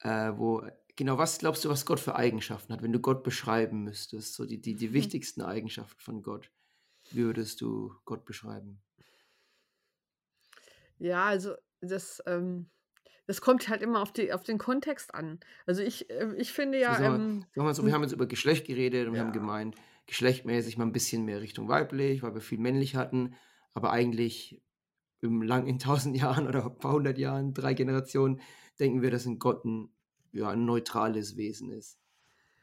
äh, wo, genau, was glaubst du, was Gott für Eigenschaften hat, wenn du Gott beschreiben müsstest? So die, die, die Hm. wichtigsten Eigenschaften von Gott. Wie würdest du Gott beschreiben? Ja, also das, ähm, das kommt halt immer auf, die, auf den Kontext an. Also ich, äh, ich finde ja, mal, ähm, so, wir n- haben jetzt über Geschlecht geredet und wir haben ja, gemeint, geschlechtmäßig mal ein bisschen mehr Richtung weiblich, weil wir viel männlich hatten, aber eigentlich im lang in tausend Jahren oder ein paar hundert Jahren, drei Generationen, denken wir, dass ein Gott ein, ja, ein neutrales Wesen ist.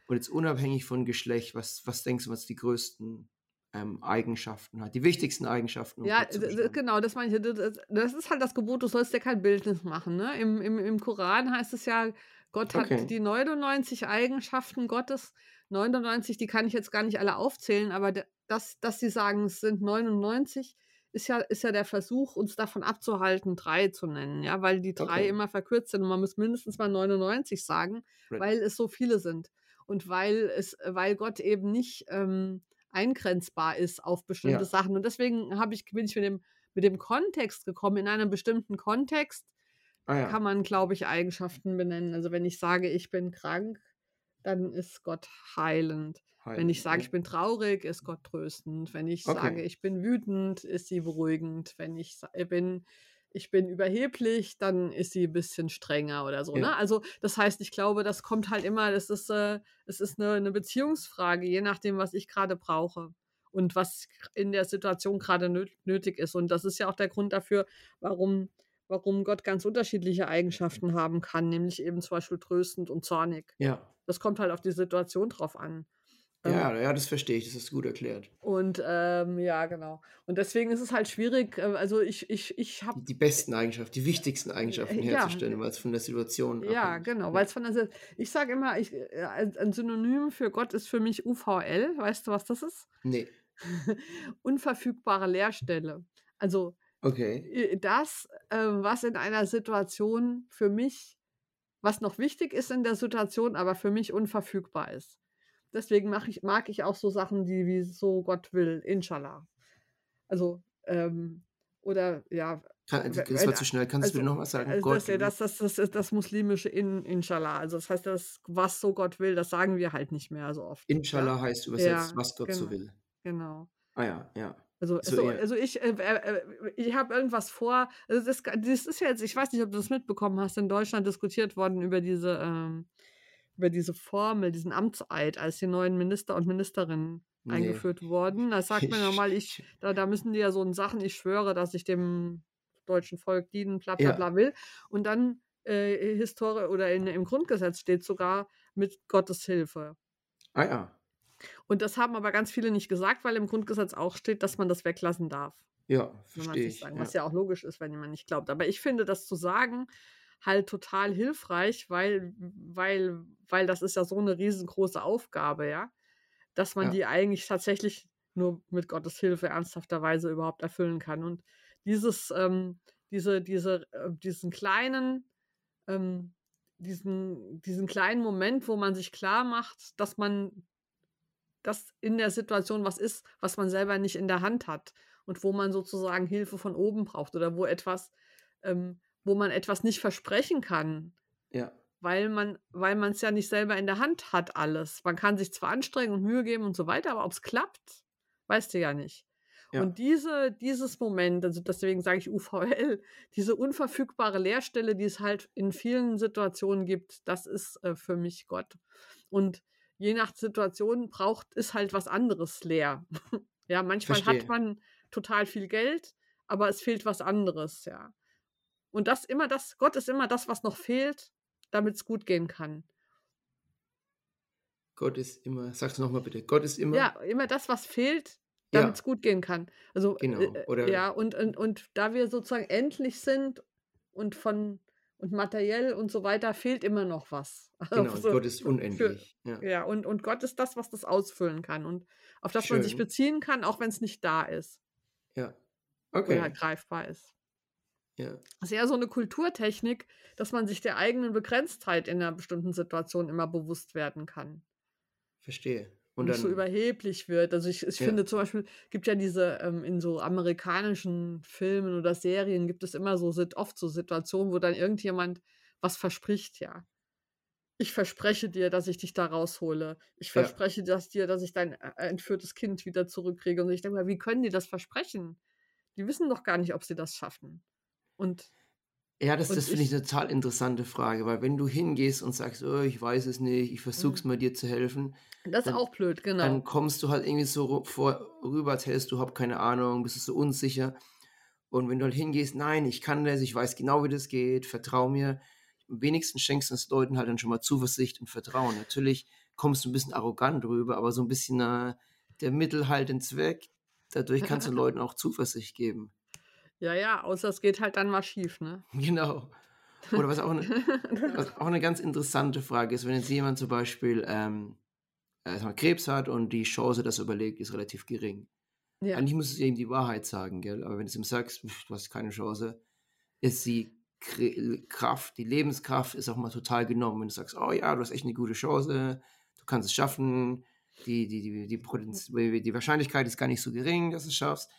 Und jetzt unabhängig von Geschlecht, was, was denkst du, was die größten ähm, Eigenschaften hat, die wichtigsten Eigenschaften, um ja, genau, das meine ich. Das, das ist halt das Gebot, du sollst dir kein Bildnis machen. Ne? Im, im, Im Koran heißt es ja, Gott hat Okay, die 99 Eigenschaften Gottes. 99, die kann ich jetzt gar nicht alle aufzählen, aber dass, dass sie sagen, es sind 99, ist ja, ist ja der Versuch, uns davon abzuhalten, drei zu nennen, ja, weil die drei okay. immer verkürzt sind und man muss mindestens mal 99 sagen, Right. weil es so viele sind. und weil es, weil Gott eben nicht ähm, eingrenzbar ist auf bestimmte Ja. Sachen. Und deswegen habe ich, bin ich mit dem, mit dem Kontext gekommen. In einem bestimmten Kontext Ah ja. kann man, glaube ich, Eigenschaften benennen. Also wenn ich sage, ich bin krank, dann ist Gott heilend. Wenn ich Heilend, sage, ich bin traurig, ist Gott tröstend. Wenn ich Okay. sage, ich bin wütend, ist sie beruhigend. Wenn ich äh, bin, ich bin überheblich, dann ist sie ein bisschen strenger oder so. Ne? Ja. Also das heißt, ich glaube, das kommt halt immer, das ist, äh, es ist eine, eine Beziehungsfrage, je nachdem, was ich gerade brauche und was in der Situation gerade nö- nötig ist. Und das ist ja auch der Grund dafür, warum, warum Gott ganz unterschiedliche Eigenschaften haben kann, nämlich eben zum Beispiel tröstend und zornig. Ja. Das kommt halt auf die Situation drauf an. Ähm, Ja, ja, das verstehe ich, das ist gut erklärt. und ähm, ja, genau. Und deswegen ist es halt schwierig. äh, Also ich, ich, ich habe Die, die besten Eigenschaften, die wichtigsten Eigenschaften Äh, ja. herzustellen, weil es von der Situation ja, abhängt. genau, Ja. weil es von der ich sage immer, ich, äh, ein Synonym für Gott ist für mich UVL. Weißt du, was das ist? Nee, Unverfügbare Leerstelle. Also okay. äh, das, äh, was in einer Situation für mich, was noch wichtig ist in der Situation, aber für mich unverfügbar ist. Deswegen ich, mag ich auch so Sachen, die wie so Gott will, inshallah. Also, ähm, oder ja, Kann, we- das wenn- war zu schnell. Kannst du also- mir nochmal sagen? also Gott, das, das, das, das ist das muslimische in, Inshallah. Also das heißt, das, was so Gott will, das sagen wir halt nicht mehr so oft. Inshallah Ja, heißt übersetzt, Ja, was Gott so genau. will. genau. Ah ja, ja. Also, So also, also ich, äh, äh, äh, ich habe irgendwas vor. Also das, das ist ja jetzt, ich weiß nicht, ob du das mitbekommen hast, in Deutschland diskutiert worden über diese, ähm, über diese Formel, diesen Amtseid, als die neuen Minister und Ministerinnen Nee. eingeführt wurden. Da sagt man nochmal, ich, da, da müssen die ja so in Sachen, ich schwöre, dass ich dem deutschen Volk dienen, bla bla Ja. bla will. Und dann äh, Historie oder in, im Grundgesetz steht sogar mit Gottes Hilfe. Ah ja, Und das haben aber ganz viele nicht gesagt, weil im Grundgesetz auch steht, dass man das weglassen darf. ja, verstehe ich. sagen, Ja. was ja auch logisch ist, wenn jemand nicht glaubt. Aber ich finde das zu sagen halt total hilfreich, weil, weil, weil das ist ja so eine riesengroße Aufgabe, ja, dass man Ja. die eigentlich tatsächlich nur mit Gottes Hilfe ernsthafterweise überhaupt erfüllen kann. Und dieses, ähm, diese, diese, äh, diesen kleinen, ähm, diesen, diesen kleinen Moment, wo man sich klar macht, dass man dass in der Situation was ist, was man selber nicht in der Hand hat und wo man sozusagen Hilfe von oben braucht oder wo etwas, ähm, wo man etwas nicht versprechen kann, ja, weil man, es ja nicht selber in der Hand hat alles. Man kann sich zwar anstrengen und Mühe geben und so weiter, aber ob es klappt, weißt du ja nicht. Ja. Und diese, dieses Moment, also deswegen sage ich UVL, diese unverfügbare Leerstelle, die es halt in vielen Situationen gibt, das ist äh, für mich Gott. Und je nach Situation braucht ist halt was anderes leer. ja, manchmal Verstehe. hat man total viel Geld, aber es fehlt was anderes, ja. Und das immer das, Gott ist immer das, was noch fehlt, damit es gut gehen kann. Gott ist immer, sag's nochmal bitte, Gott ist immer, Ja, immer das, was fehlt, Ja. damit es gut gehen kann. Also, Genau, äh, oder- ja, und, und, und da wir sozusagen endlich sind und von und materiell und so weiter, fehlt immer noch was. genau, So, Gott ist unendlich. ja. Für, ja, und, und Gott ist das, was das ausfüllen kann und auf das man sich Schön. beziehen kann, auch wenn es nicht da ist ja. oder Okay, halt greifbar ist. Ja. Das ist eher so eine Kulturtechnik, dass man sich der eigenen Begrenztheit in einer bestimmten Situation immer bewusst werden kann. verstehe. und Und nicht so dann, überheblich wird. Also ich, ich Ja. finde zum Beispiel, gibt ja diese, ähm, in so amerikanischen Filmen oder Serien gibt es immer so, oft so Situationen, wo dann irgendjemand was verspricht, ja. Ich verspreche dir, dass ich dich da raushole. Ich Ja. verspreche das dir, dass ich dein äh, entführtes Kind wieder zurückkriege. Und ich denke mal, wie können die das versprechen? Die wissen doch gar nicht, ob sie das schaffen. Und ja, das, das finde ich eine total interessante Frage, weil wenn du hingehst und sagst, oh, ich weiß es nicht, ich versuch's mal dir zu helfen, das ist Dann- auch blöd, genau. dann kommst du halt irgendwie so vor, rüber, als hättest du überhaupt keine Ahnung, bist du so unsicher. Und wenn du halt hingehst, nein, ich kann das, ich weiß genau, wie das geht, vertrau mir. Am wenigsten schenkst du es Leuten halt dann schon mal Zuversicht und Vertrauen. Natürlich kommst du ein bisschen arrogant rüber, aber so ein bisschen äh, der Mittel halt den Zweck. Dadurch kannst du Leuten auch Zuversicht geben. Ja, ja, außer es geht halt dann mal schief, ne? Genau. Oder was auch eine, was auch eine ganz interessante Frage ist, wenn jetzt jemand zum Beispiel ähm, äh, wir, Krebs hat und die Chance, dass er überlebt, ist relativ gering. ja. Eigentlich musst du ihm die Wahrheit sagen, gell? Aber wenn du ihm sagst, pff, du hast keine Chance, ist die Kr- Kraft, die Lebenskraft ist auch mal total genommen. Wenn du sagst, oh ja, du hast echt eine gute Chance, du kannst es schaffen, die, die, die, die, die Wahrscheinlichkeit ist gar nicht so gering, dass du es schaffst.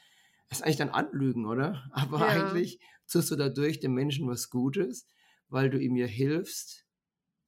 Das ist eigentlich dann Anlügen, oder? Aber Ja. eigentlich tust du dadurch dem Menschen was Gutes, weil du ihm ja hilfst,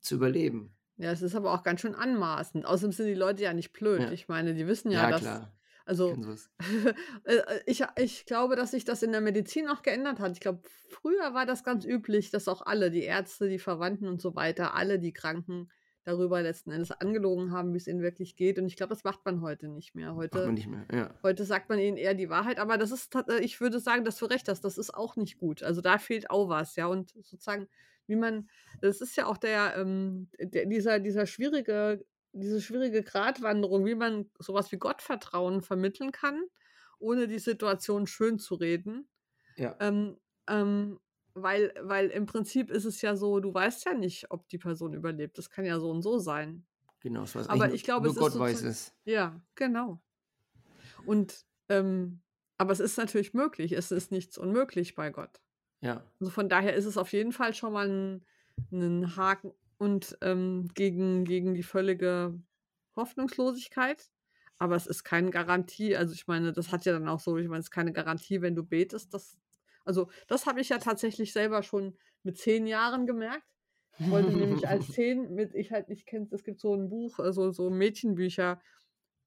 zu überleben. Ja, es ist aber auch ganz schön anmaßend. Außerdem sind die Leute ja nicht blöd. Ja. Ich meine, die wissen ja, Ja, dass. klar. Also, sowas. äh, ich, ich glaube, dass sich das in der Medizin auch geändert hat. Ich glaube, früher war das ganz üblich, dass auch alle, die Ärzte, die Verwandten und so weiter, alle die Kranken darüber letzten Endes angelogen haben, wie es ihnen wirklich geht. Und ich glaube, das macht man heute nicht mehr. Macht Heute, man nicht mehr. Ja. heute sagt man ihnen eher die Wahrheit. Aber das ist, äh, ich würde sagen, dass du recht hast, das ist auch nicht gut. Also da fehlt auch was, ja. Und sozusagen, wie man, das ist ja auch der, ähm, der dieser, dieser schwierige, diese schwierige Gratwanderung, wie man sowas wie Gottvertrauen vermitteln kann, ohne die Situation schön zu reden. ja. Ähm, ähm, weil, weil im Prinzip ist es ja so, du weißt ja nicht, ob die Person überlebt. Das kann ja so und so sein. Genau, das weiß Aber ich glaube, nur, es nur ist Gott weiß es. Ja, genau. Und ähm, aber es ist natürlich möglich. Es ist nichts unmöglich bei Gott. Ja. Also von daher ist es auf jeden Fall schon mal ein, ein Haken und ähm, gegen, gegen die völlige Hoffnungslosigkeit. Aber es ist keine Garantie. Also ich meine, das hat ja dann auch so, ich meine, es ist keine Garantie, wenn du betest. Dass, also das habe ich ja tatsächlich selber schon mit zehn Jahren gemerkt. Ich wollte nämlich als zehn mit, ich halt nicht kenne, es gibt so ein Buch, also so Mädchenbücher,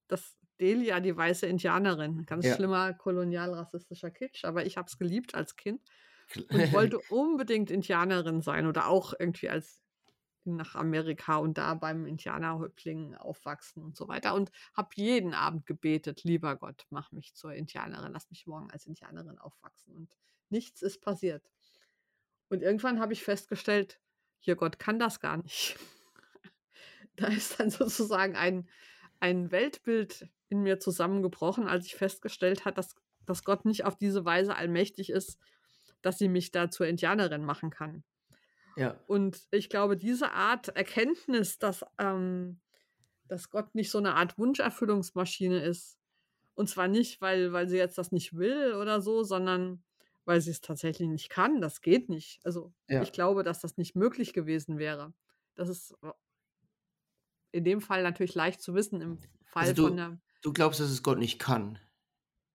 das Delia, die weiße Indianerin. Ganz Ja. schlimmer kolonialrassistischer Kitsch, aber ich habe es geliebt als Kind und wollte unbedingt Indianerin sein oder auch irgendwie als nach Amerika und da beim Indianerhäuptling aufwachsen und so weiter und habe jeden Abend gebetet, lieber Gott, mach mich zur Indianerin, lass mich morgen als Indianerin aufwachsen und nichts ist passiert. Und irgendwann habe ich festgestellt, hier Gott kann das gar nicht. da ist dann sozusagen ein, ein Weltbild in mir zusammengebrochen, als ich festgestellt habe, dass, dass Gott nicht auf diese Weise allmächtig ist, dass sie mich da zur Indianerin machen kann. ja. Und ich glaube, diese Art Erkenntnis, dass, ähm, dass Gott nicht so eine Art Wunscherfüllungsmaschine ist, und zwar nicht, weil, weil sie jetzt das nicht will oder so, sondern weil sie es tatsächlich nicht kann. Das geht nicht. Also Ja. ich glaube, dass das nicht möglich gewesen wäre. Das ist äh, in dem Fall natürlich leicht zu wissen, im Fall Also du- von der. Du glaubst, dass es Gott nicht kann.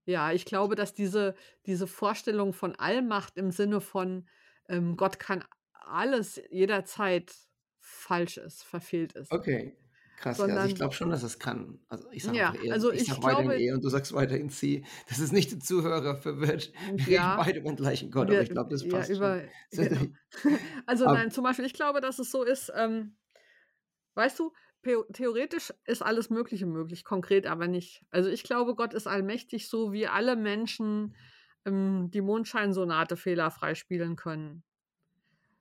Ja, ich glaube, dass diese, diese Vorstellung von Allmacht im Sinne von ähm, Gott kann alles jederzeit falsch ist, verfehlt ist. Okay. Krass, ja. Also ich Sondern- glaube schon, dass es kann. Also ich sage Ja, eher, also ich ich sag weiterhin glaube- eher und du sagst weiterhin sie. Das ist nicht der Zuhörer verwirrt. Wir Ja. reden beide über den gleichen Gott, aber Wir- ich glaube, das ja, passt über, schon. genau. Also Aber- nein, zum Beispiel, ich glaube, dass es so ist, ähm, weißt du, theo- theoretisch ist alles Mögliche möglich, konkret aber nicht. Also ich glaube, Gott ist allmächtig, so wie alle Menschen ähm, die Mondscheinsonate fehlerfrei spielen können.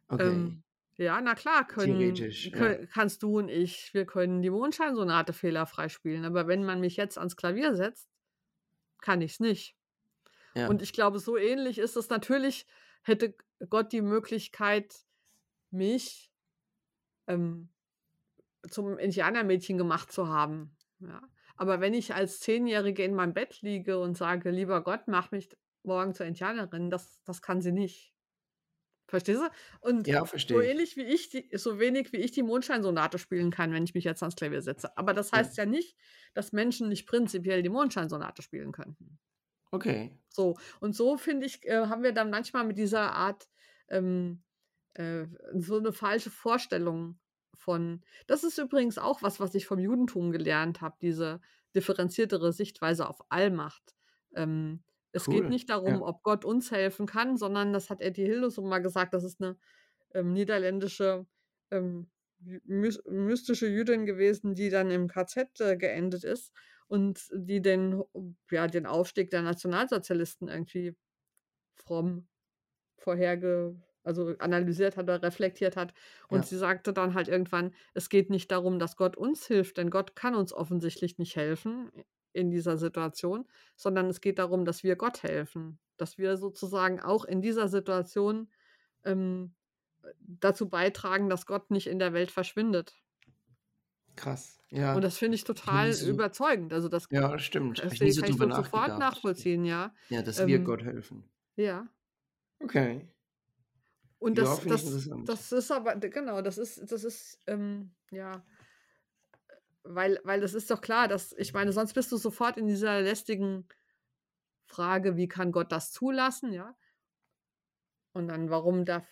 Okay. Ähm, ja, na klar, können, Theoretisch, ja. kö- kannst du und ich, wir können die Mondscheinsonate fehlerfrei spielen. Aber wenn man mich jetzt ans Klavier setzt, kann ich es nicht. ja. Und ich glaube, so ähnlich ist es. Natürlich hätte Gott die Möglichkeit, mich ähm, zum Indianermädchen gemacht zu haben. Ja. Aber wenn ich als Zehnjährige in meinem Bett liege und sage, lieber Gott, mach mich morgen zur Indianerin, das, das kann sie nicht. Verstehst du? Und ja, so ähnlich wie ich, die, so wenig wie ich die Mondscheinsonate spielen kann, wenn ich mich jetzt ans Klavier setze. Aber das Ja. heißt ja nicht, dass Menschen nicht prinzipiell die Mondscheinsonate spielen könnten. Okay. So, und so finde ich, äh, haben wir dann manchmal mit dieser Art ähm, äh, so eine falsche Vorstellung von. Das ist übrigens auch was, was ich vom Judentum gelernt habe, diese differenziertere Sichtweise auf Allmacht. Ähm, es Cool, geht nicht darum, ja. ob Gott uns helfen kann, sondern das hat Etty Hildesum mal gesagt, das ist eine ähm, niederländische ähm, mys- mystische Jüdin gewesen, die dann im KZ äh, geendet ist und die den, ja, den Aufstieg der Nationalsozialisten irgendwie fromm vorherge, also analysiert hat oder reflektiert hat. Und Ja. sie sagte dann halt irgendwann, es geht nicht darum, dass Gott uns hilft, denn Gott kann uns offensichtlich nicht helfen in dieser Situation, sondern es geht darum, dass wir Gott helfen, dass wir sozusagen auch in dieser Situation ähm, dazu beitragen, dass Gott nicht in der Welt verschwindet. Krass. Ja. Und das finde ich total so- überzeugend. Also das, ja, stimmt. Das ich so kann ich sofort nachvollziehen, ja. Ja, dass wir Ähm, Gott helfen. Ja. Okay. Und Ja, das, ich das, das ist aber, genau, das ist, das ist, ähm, ja, weil, weil das ist doch klar, dass, ich meine, sonst bist du sofort in dieser lästigen Frage, wie kann Gott das zulassen, ja? Und dann, warum darf,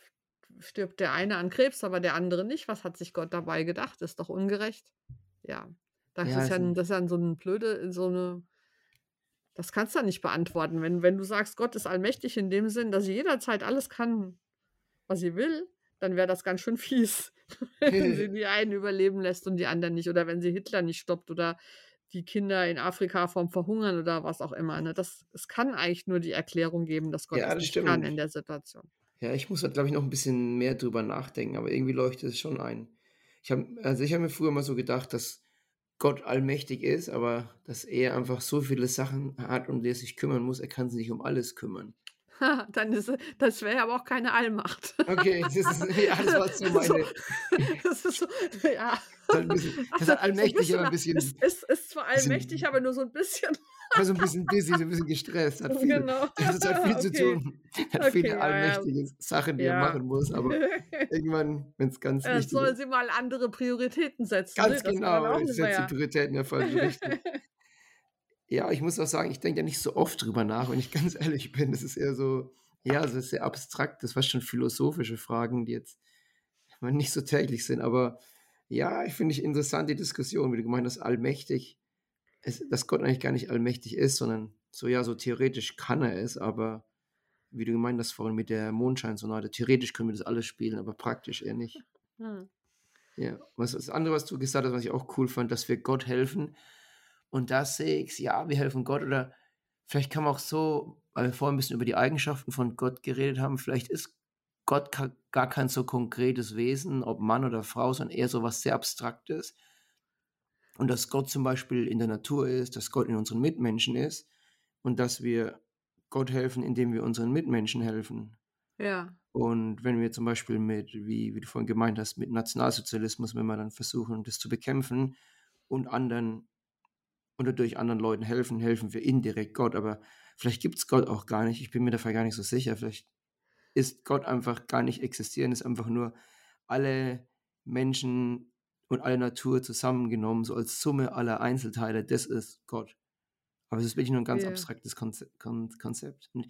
stirbt der eine an Krebs, aber der andere nicht? Was hat sich Gott dabei gedacht? Ist doch ungerecht. Ja. Das Ja, ist ja, das ist ja so ein blöde, so eine, das kannst du ja nicht beantworten. Wenn, wenn du sagst, Gott ist allmächtig in dem Sinn, dass sie jederzeit alles kann, was sie will, dann wäre das ganz schön fies, wenn sie die einen überleben lässt und die anderen nicht. Oder wenn sie Hitler nicht stoppt oder die Kinder in Afrika vom Verhungern oder was auch immer. Ne? Das, es kann eigentlich nur die Erklärung geben, dass Gott Ja, das nicht stimmt. kann in der Situation. Ja, ich muss halt, glaube ich, noch ein bisschen mehr drüber nachdenken, aber irgendwie leuchtet es schon ein. Ich habe, also ich habe mir früher mal so gedacht, dass Gott allmächtig ist, aber dass er einfach so viele Sachen hat, um die er sich kümmern muss. Er kann sich nicht um alles kümmern. dann ist, das wäre aber auch keine Allmacht. Okay, das, ist, ja, das war so meine. Das ist so, ja. Bisschen, das Also, hat allmächtig, aber ein bisschen, Ist, ist, ist zwar bisschen- allmächtig, aber nur so ein bisschen. war so ein bisschen busy, so ein bisschen gestresst. Hat viel, Genau. das hat viel zu Okay. tun. Hat Okay, viele ja, ja. allmächtige Sachen, die er Ja. machen muss, aber irgendwann, wenn es ganz Äh, wichtig soll ist. sie mal andere Prioritäten setzen. Ganz ne? Das kann genau, ich setze Prioritäten Richtung. Ja, ich muss auch sagen, ich denke ja nicht so oft drüber nach, wenn ich ganz ehrlich bin. Das ist eher so, ja, das ist sehr abstrakt, das war schon philosophische Fragen, die jetzt nicht so täglich sind. Aber ja, ich finde ich interessant die Diskussion, wie du gemeint hast, allmächtig. Es, dass Gott eigentlich gar nicht allmächtig ist, sondern so, ja, so theoretisch kann er es, aber wie du gemeint hast vorhin mit der Mondscheinsonate, theoretisch können wir das alles spielen, aber praktisch eher nicht. Hm. Ja, was das andere, was du gesagt hast, was ich auch cool fand, dass wir Gott helfen. Und da sehe ich, ja, wir helfen Gott oder vielleicht kann man auch so, weil wir vorhin ein bisschen über die Eigenschaften von Gott geredet haben, vielleicht ist Gott gar kein so konkretes Wesen, ob Mann oder Frau, sondern eher so was sehr Abstraktes. Und dass Gott zum Beispiel in der Natur ist, dass Gott in unseren Mitmenschen ist und dass wir Gott helfen, indem wir unseren Mitmenschen helfen. Ja. Und wenn wir zum Beispiel mit, wie, wie du vorhin gemeint hast, mit Nationalsozialismus, wenn wir dann versuchen, das zu bekämpfen und anderen oder durch anderen Leuten helfen, helfen wir indirekt Gott. Aber vielleicht gibt es Gott auch gar nicht. Ich bin mir dafür gar nicht so sicher. Vielleicht ist Gott einfach gar nicht existieren, ist einfach nur alle Menschen und alle Natur zusammengenommen, so als Summe aller Einzelteile. Das ist Gott. Aber es ist wirklich nur ein ganz Ja. abstraktes Konze Kon Konzept. Und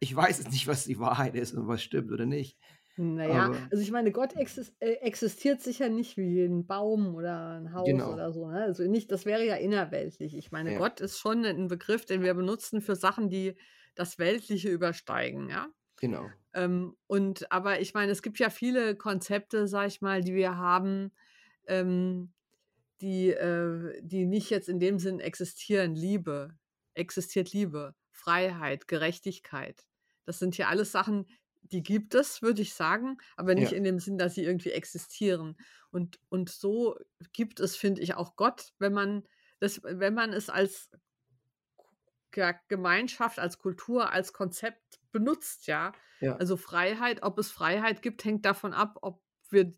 ich weiß jetzt nicht, was die Wahrheit ist und was stimmt oder nicht. Naja, Aber- also ich meine, Gott äh, existiert sicher nicht wie ein Baum oder ein Haus Genau. oder so. Ne? Also nicht, das wäre ja innerweltlich. Ich meine, Ja. Gott ist schon ein Begriff, den wir benutzen für Sachen, die das Weltliche übersteigen, ja. Genau. Ähm, und aber ich meine, es gibt ja viele Konzepte, sag ich mal, die wir haben, ähm, die, äh, die nicht jetzt in dem Sinn existieren. Liebe, existiert Liebe, Freiheit, Gerechtigkeit. Das sind ja alles Sachen, die gibt es, würde ich sagen, aber nicht Ja. in dem Sinn, dass sie irgendwie existieren. Und, und so gibt es, finde ich, auch Gott, wenn man das, wenn man es als Ge- Gemeinschaft, als Kultur, als Konzept benutzt, ja. Ja. Also Freiheit, ob es Freiheit gibt, hängt davon ab, ob wir,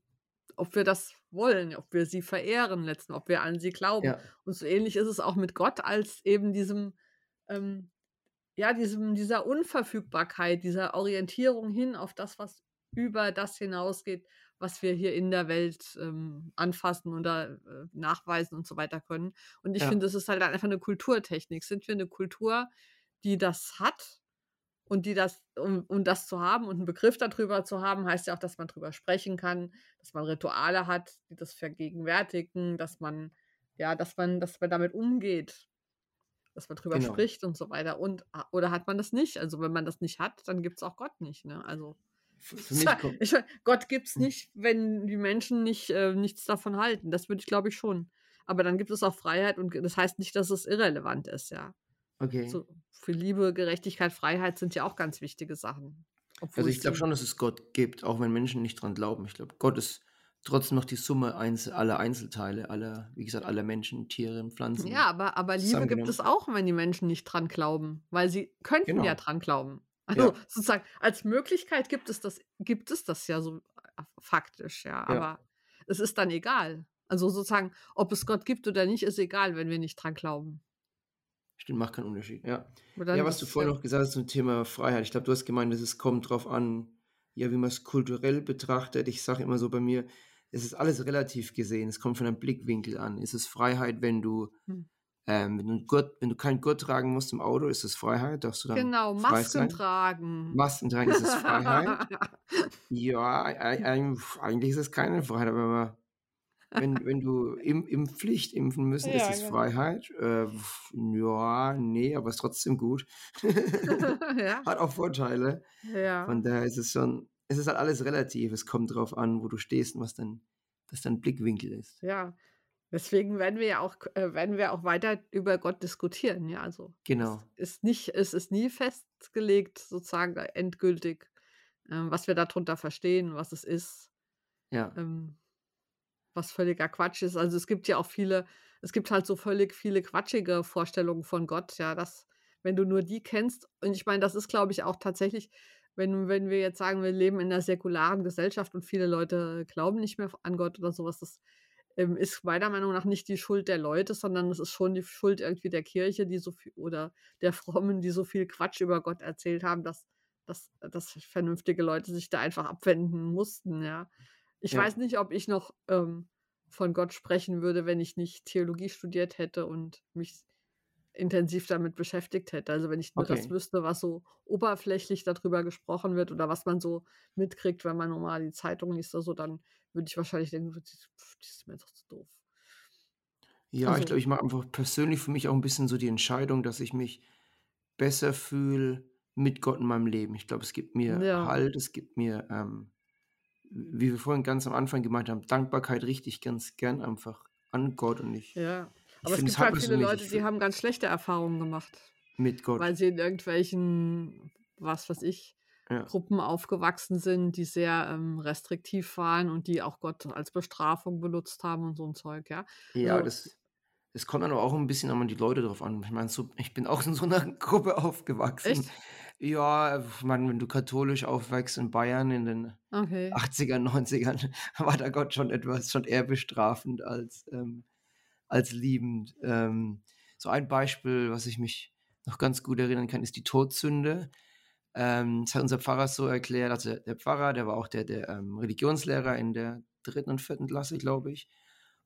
ob wir das wollen, ob wir sie verehren letzten, ob wir an sie glauben. Ja. Und so ähnlich ist es auch mit Gott als eben diesem, ähm, ja, diesem, dieser Unverfügbarkeit, dieser Orientierung hin auf das, was über das hinausgeht, was wir hier in der Welt ähm, anfassen oder äh, nachweisen und so weiter können. Und ich Ja. finde, es ist halt einfach eine Kulturtechnik. Sind wir eine Kultur, die das hat und die das, um, um das zu haben und einen Begriff darüber zu haben, heißt ja auch, dass man drüber sprechen kann, dass man Rituale hat, die das vergegenwärtigen, dass man, ja, dass man, dass man damit umgeht, dass man drüber Genau. spricht und so weiter. Und ah, oder hat man das nicht? Also wenn man das nicht hat, dann gibt es auch Gott nicht. Ne? Also Für, für mich kommt, ich, mein, Gott gibt es Hm. nicht, wenn die Menschen nicht, äh, nichts davon halten. Das würde ich, glaube ich, schon. Aber dann gibt es auch Freiheit und das heißt nicht, dass es irrelevant ist, ja. okay. So, für Liebe, Gerechtigkeit, Freiheit sind ja auch ganz wichtige Sachen. Also ich glaube schon, dass es Gott gibt, auch wenn Menschen nicht dran glauben. Ich glaube, Gott ist trotzdem noch die Summe einzel aller Einzelteile, aller, wie gesagt, aller Menschen, Tiere, Pflanzen. Ja, aber, aber Liebe gibt es auch, wenn die Menschen nicht dran glauben, weil sie könnten ja Genau. dran glauben. Also Ja. sozusagen als Möglichkeit gibt es das, gibt es das ja so äh, faktisch, ja. Aber es ist dann egal. Also sozusagen, ob es Gott gibt oder nicht, ist egal, wenn wir nicht dran glauben. Stimmt, macht keinen Unterschied. Ja, ja was du vorhin noch gesagt hast zum Thema Freiheit. Ich glaube, du hast gemeint, dass es kommt drauf an, ja, wie man es kulturell betrachtet. Ich sage immer so bei mir, es ist alles relativ gesehen. Es kommt von einem Blickwinkel an. Ist es Freiheit, wenn du, Hm. ähm, wenn du, Gurt, wenn du keinen Gurt tragen musst im Auto, ist es Freiheit? Darfst du dann Genau, Masken tragen. Masken tragen, ist es Freiheit? Ja, ei- ei- ei- eigentlich ist es keine Freiheit, aber man- wenn, wenn du im, im Pflicht impfen müssen, ist Ja, es genau. Freiheit? Äh, ja, nee, aber ist trotzdem gut. Ja, Hat auch Vorteile. ja. Von daher ist es schon, es ist halt alles relativ. Es kommt drauf an, wo du stehst und was dein, was dein Blickwinkel ist. Ja, deswegen werden wir ja auch, äh, werden wir auch weiter über Gott diskutieren. Ja, also Genau. es ist nicht, es ist nie festgelegt, sozusagen äh, endgültig, ähm, was wir darunter verstehen, was es ist, Ja. ähm, was völliger Quatsch ist. Also es gibt ja auch viele, es gibt halt so völlig viele quatschige Vorstellungen von Gott, ja, dass, wenn du nur die kennst, und ich meine, das ist, glaube ich, auch tatsächlich, wenn, wenn wir jetzt sagen, wir leben in einer säkularen Gesellschaft und viele Leute glauben nicht mehr an Gott oder sowas, das ähm, ist meiner Meinung nach nicht die Schuld der Leute, sondern es ist schon die Schuld irgendwie der Kirche, die so viel, oder der Frommen, die so viel Quatsch über Gott erzählt haben, dass, dass, dass vernünftige Leute sich da einfach abwenden mussten, ja. Ich Ja. weiß nicht, ob ich noch ähm, von Gott sprechen würde, wenn ich nicht Theologie studiert hätte und mich intensiv damit beschäftigt hätte. Also wenn ich nur das Okay. wüsste, was so oberflächlich darüber gesprochen wird oder was man so mitkriegt, wenn man normal die Zeitung liest oder so, dann würde ich wahrscheinlich denken, so, das das ist mir doch zu doof. Ja, ich Also, glaube, ich mache einfach persönlich für mich auch ein bisschen so die Entscheidung, dass ich mich besser fühle mit Gott in meinem Leben. Ich glaube, es gibt mir ja, Halt, es gibt mir, ähm, wie wir vorhin ganz am Anfang gemeint haben, Dankbarkeit richtig ganz gern einfach an Gott. Und ich, ja. Aber es es gibt halt viele. Leute, die haben ganz schlechte Erfahrungen gemacht, mit Gott. weil sie in irgendwelchen, was weiß ich, Ja. Gruppen aufgewachsen sind, die sehr ähm, restriktiv waren und die auch Gott als Bestrafung benutzt haben und so ein Zeug, ja. Ja, Also, das, das kommt dann aber auch ein bisschen an die Leute drauf an. Ich meine, so, ich bin auch in so einer Gruppe aufgewachsen. echt? Ja, ich meine, wenn du katholisch aufwächst in Bayern in den Okay. 80ern, 90ern, war da Gott schon etwas, schon eher bestrafend als, ähm, als liebend. Ähm, so ein Beispiel, was ich mich noch ganz gut erinnern kann, ist die Todsünde. Ähm, das hat unser Pfarrer so erklärt, also der Pfarrer, der war auch der, der ähm, Religionslehrer in der dritten und vierten Klasse, glaube ich,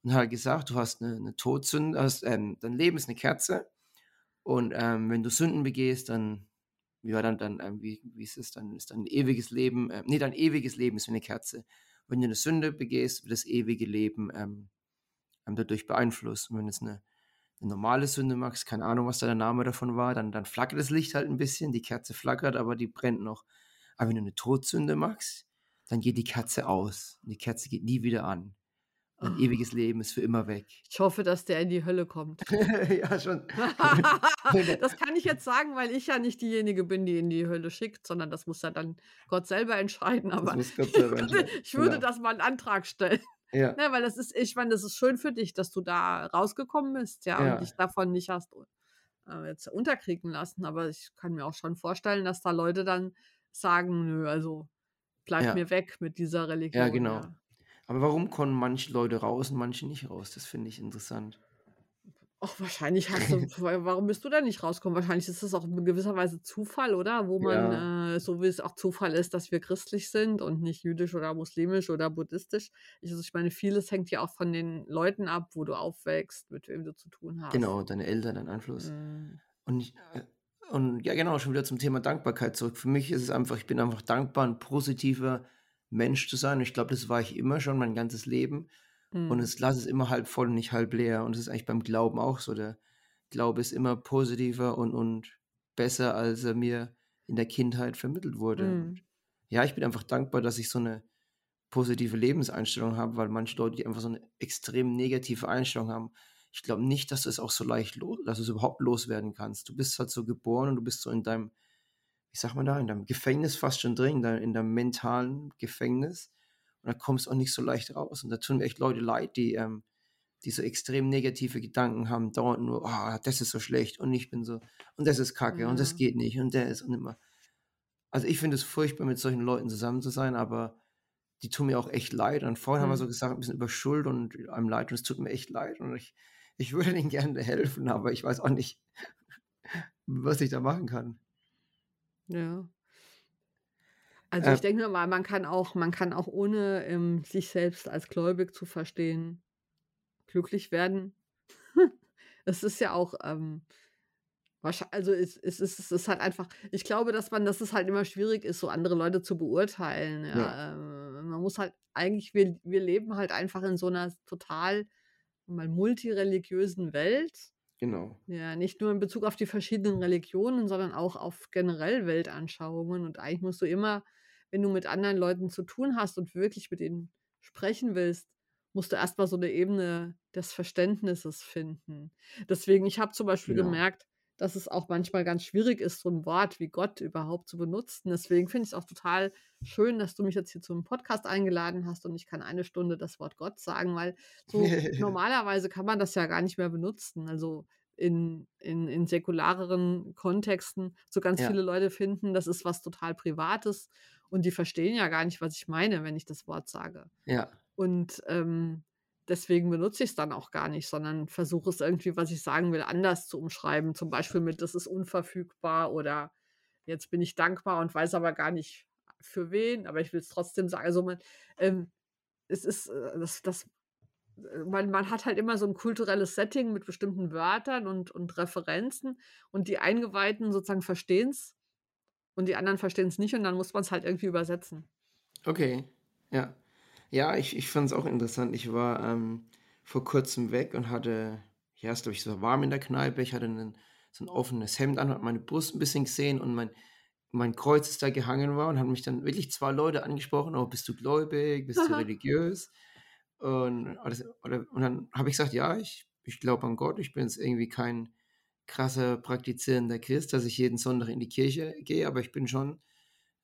und hat gesagt, du hast eine, eine Todsünde, hast, ähm, dein Leben ist eine Kerze und ähm, wenn du Sünden begehst, dann, ja, dann, dann ähm, wie, wie ist es, dann ist dein ewiges Leben, äh, nee, dein ewiges Leben ist wie eine Kerze. Wenn du eine Sünde begehst, wird das ewige Leben ähm, dadurch beeinflusst. Und wenn du jetzt eine, eine normale Sünde machst, keine Ahnung, was da der Name davon war, dann, dann flackert das Licht halt ein bisschen, die Kerze flackert, aber die brennt noch. Aber wenn du eine Todsünde machst, dann geht die Kerze aus. Und die Kerze geht nie wieder an. Dein Oh, ewiges Leben ist für immer weg. ich hoffe, dass der in die Hölle kommt. ja, schon. Das kann ich jetzt sagen, weil ich ja nicht diejenige bin, die in die Hölle schickt, sondern das muss ja dann Gott selber entscheiden. Aber Gott ich selber würde, entscheiden. ich würde Genau. das mal einen Antrag stellen. Ja, Ne, weil das ist, ich meine, das ist schön für dich, dass du da rausgekommen bist, ja, und ja, dich davon nicht hast äh, jetzt unterkriegen lassen. Aber ich kann mir auch schon vorstellen, dass da Leute dann sagen, nö, also bleib ja, mir weg mit dieser ja, Religion, genau. ja. Aber warum kommen manche Leute raus und manche nicht raus? Das finde ich interessant. Ach, wahrscheinlich hast du, wa- warum bist du da nicht rausgekommen? Wahrscheinlich ist das auch in gewisser Weise Zufall, oder? Wo man, Ja, äh, so wie es auch Zufall ist, dass wir christlich sind und nicht jüdisch oder muslimisch oder buddhistisch. Ich, also ich meine, vieles hängt ja auch von den Leuten ab, wo du aufwächst, mit wem du zu tun hast. genau, deine Eltern, dein Einfluss. Mm. Und, ich, äh, und ja, genau, schon wieder zum Thema Dankbarkeit zurück. Für mich ist es einfach, ich bin einfach dankbar, ein positiver Mensch zu sein. Und ich glaube, das war ich immer schon, mein ganzes Leben. Und Mm. das Glas ist immer halb voll und nicht halb leer. Und das ist eigentlich beim Glauben auch so. Der Glaube ist immer positiver und, und besser, als er mir in der Kindheit vermittelt wurde. Und Mm. ja, ich bin einfach dankbar, dass ich so eine positive Lebenseinstellung habe, weil manche Leute, die einfach so eine extrem negative Einstellung haben, ich glaube nicht, dass du es auch so leicht los, dass du es überhaupt loswerden kannst. Du bist halt so geboren und du bist so in deinem, wie sagt man da, in deinem Gefängnis fast schon drin, in deinem, in deinem mentalen Gefängnis. Und da kommst du auch nicht so leicht raus. Und da tun mir echt Leute leid, die, ähm, die so extrem negative Gedanken haben, dauernd nur, ah, das ist so schlecht und ich bin so, und das ist kacke und das geht nicht und der ist und immer. Also ich finde es furchtbar, mit solchen Leuten zusammen zu sein, aber die tun mir auch echt leid. Und vorhin haben wir so Mm. gesagt, ein bisschen über Schuld und einem leid und es tut mir echt leid. Und ich, ich würde denen gerne helfen, aber ich weiß auch nicht, was ich da machen kann. Ja. Also ich denke mal, man kann auch, man kann auch ohne ähm, sich selbst als gläubig zu verstehen, glücklich werden. es ist ja auch, ähm, also es, es, ist, es ist halt einfach, ich glaube, dass man, dass es halt immer schwierig ist, so andere Leute zu beurteilen. Ja. ja. Ähm, man muss halt eigentlich, wir, wir leben halt einfach in so einer total mal multireligiösen Welt. Genau. Ja, nicht nur in Bezug auf die verschiedenen Religionen, sondern auch auf generell Weltanschauungen. Und eigentlich musst du immer wenn du mit anderen Leuten zu tun hast und wirklich mit ihnen sprechen willst, musst du erstmal so eine Ebene des Verständnisses finden. Deswegen, ich habe zum Beispiel ja. gemerkt, dass es auch manchmal ganz schwierig ist, so ein Wort wie Gott überhaupt zu benutzen. Deswegen finde ich es auch total schön, dass du mich jetzt hier zum Podcast eingeladen hast und ich kann eine Stunde das Wort Gott sagen, weil so normalerweise kann man das ja gar nicht mehr benutzen. Also in, in, in säkulareren Kontexten so ganz ja. viele Leute finden, das ist was total Privates und die verstehen ja gar nicht, was ich meine, wenn ich das Wort sage. Ja. Und ähm, deswegen benutze ich es dann auch gar nicht, sondern versuche es irgendwie, was ich sagen will, anders zu umschreiben. Zum Beispiel mit, das ist unverfügbar oder jetzt bin ich dankbar und weiß aber gar nicht für wen, aber ich will es trotzdem sagen. Also man, ähm, es ist, äh, das, das, äh, man, man hat halt immer so ein kulturelles Setting mit bestimmten Wörtern und, und Referenzen und die Eingeweihten sozusagen verstehen es und die anderen verstehen es nicht und dann muss man es halt irgendwie übersetzen. Okay, ja. Ja, ich, ich fand es auch interessant. Ich war ähm, vor kurzem weg und hatte, ja, es glaube ich, so warm in der Kneipe. Ich hatte einen, so ein offenes Hemd an, hat meine Brust ein bisschen gesehen und mein, mein Kreuz ist da gehangen war und haben mich dann wirklich zwei Leute angesprochen, oh, bist du gläubig, bist du religiös? Und, oder, und dann habe ich gesagt, ja, ich, ich glaube an Gott, ich bin jetzt irgendwie kein krasser praktizierender Christ, dass ich jeden Sonntag in die Kirche gehe, aber ich bin schon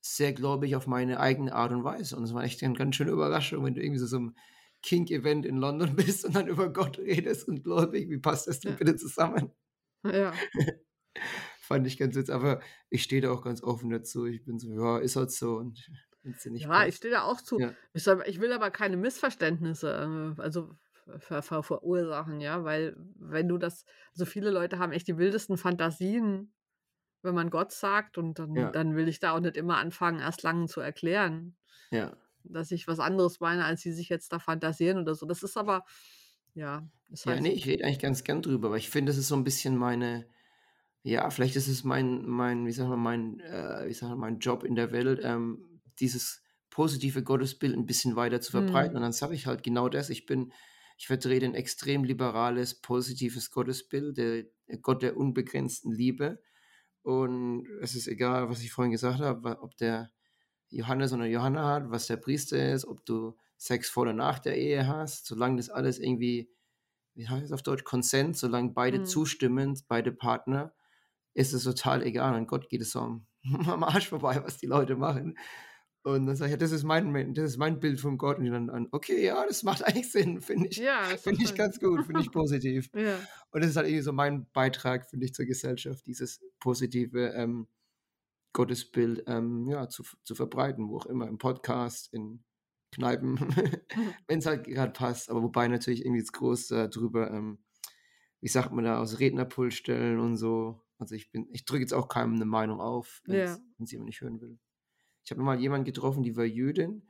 sehr gläubig auf meine eigene Art und Weise. Und es war echt eine ganz schöne Überraschung, wenn du irgendwie so, so einem Kink-Event in London bist und dann über Gott redest und gläubig. Wie passt das denn ja. bitte zusammen? Ja. Fand ich ganz witzig. Aber ich stehe da auch ganz offen dazu. Ich bin so, ja, ist halt so. Und ja, passt. ich stehe da auch zu. Ja. Ich, will aber keine Missverständnisse. Äh, also ver ver verursachen, ja, weil wenn du das, also viele Leute haben echt die wildesten Fantasien, wenn man Gott sagt und dann, ja. dann will ich da auch nicht immer anfangen, erst lang zu erklären, ja. dass ich was anderes meine, als sie sich jetzt da fantasieren oder so. Das ist aber, ja. Halt ja, nee, ich rede eigentlich ganz gern drüber, aber ich finde, das ist so ein bisschen meine, ja, vielleicht ist es mein, mein, wie sagt man, mein, äh, wie sagt man, mein Job in der Welt, ähm, dieses positive Gottesbild ein bisschen weiter zu verbreiten. Mhm. Und dann sage ich halt genau das. Ich bin ich vertrete ein extrem liberales, positives Gottesbild, der Gott der unbegrenzten Liebe. Und es ist egal, was ich vorhin gesagt habe, ob der Johannes oder Johanna hat, was der Priester ist, ob du Sex vor oder nach der Ehe hast, solange das alles irgendwie, wie heißt es auf Deutsch, Konsent, solange beide mhm. zustimmen, beide Partner, ist es total egal. Und Gott geht es so am, am Arsch vorbei, was die Leute machen. Und dann sage ich, ja, das ist mein, das ist mein Bild von Gott. Und die dann an, okay, ja, das macht eigentlich Sinn, finde ich. Ja, finde ich ganz gut, finde ich positiv. ja. Und das ist halt irgendwie so mein Beitrag, finde ich, zur Gesellschaft, dieses positive ähm, Gottesbild ähm, ja, zu, zu verbreiten, wo auch immer, im Podcast, in Kneipen, wenn es halt gerade passt. Aber wobei natürlich irgendwie jetzt groß äh, drüber, ähm, wie sagt man da, aus Rednerpult stellen und so. Also ich bin, ich drücke jetzt auch keinem eine Meinung auf, wenn ja. es jemand nicht hören will. Ich habe mal jemanden getroffen, die war Jüdin.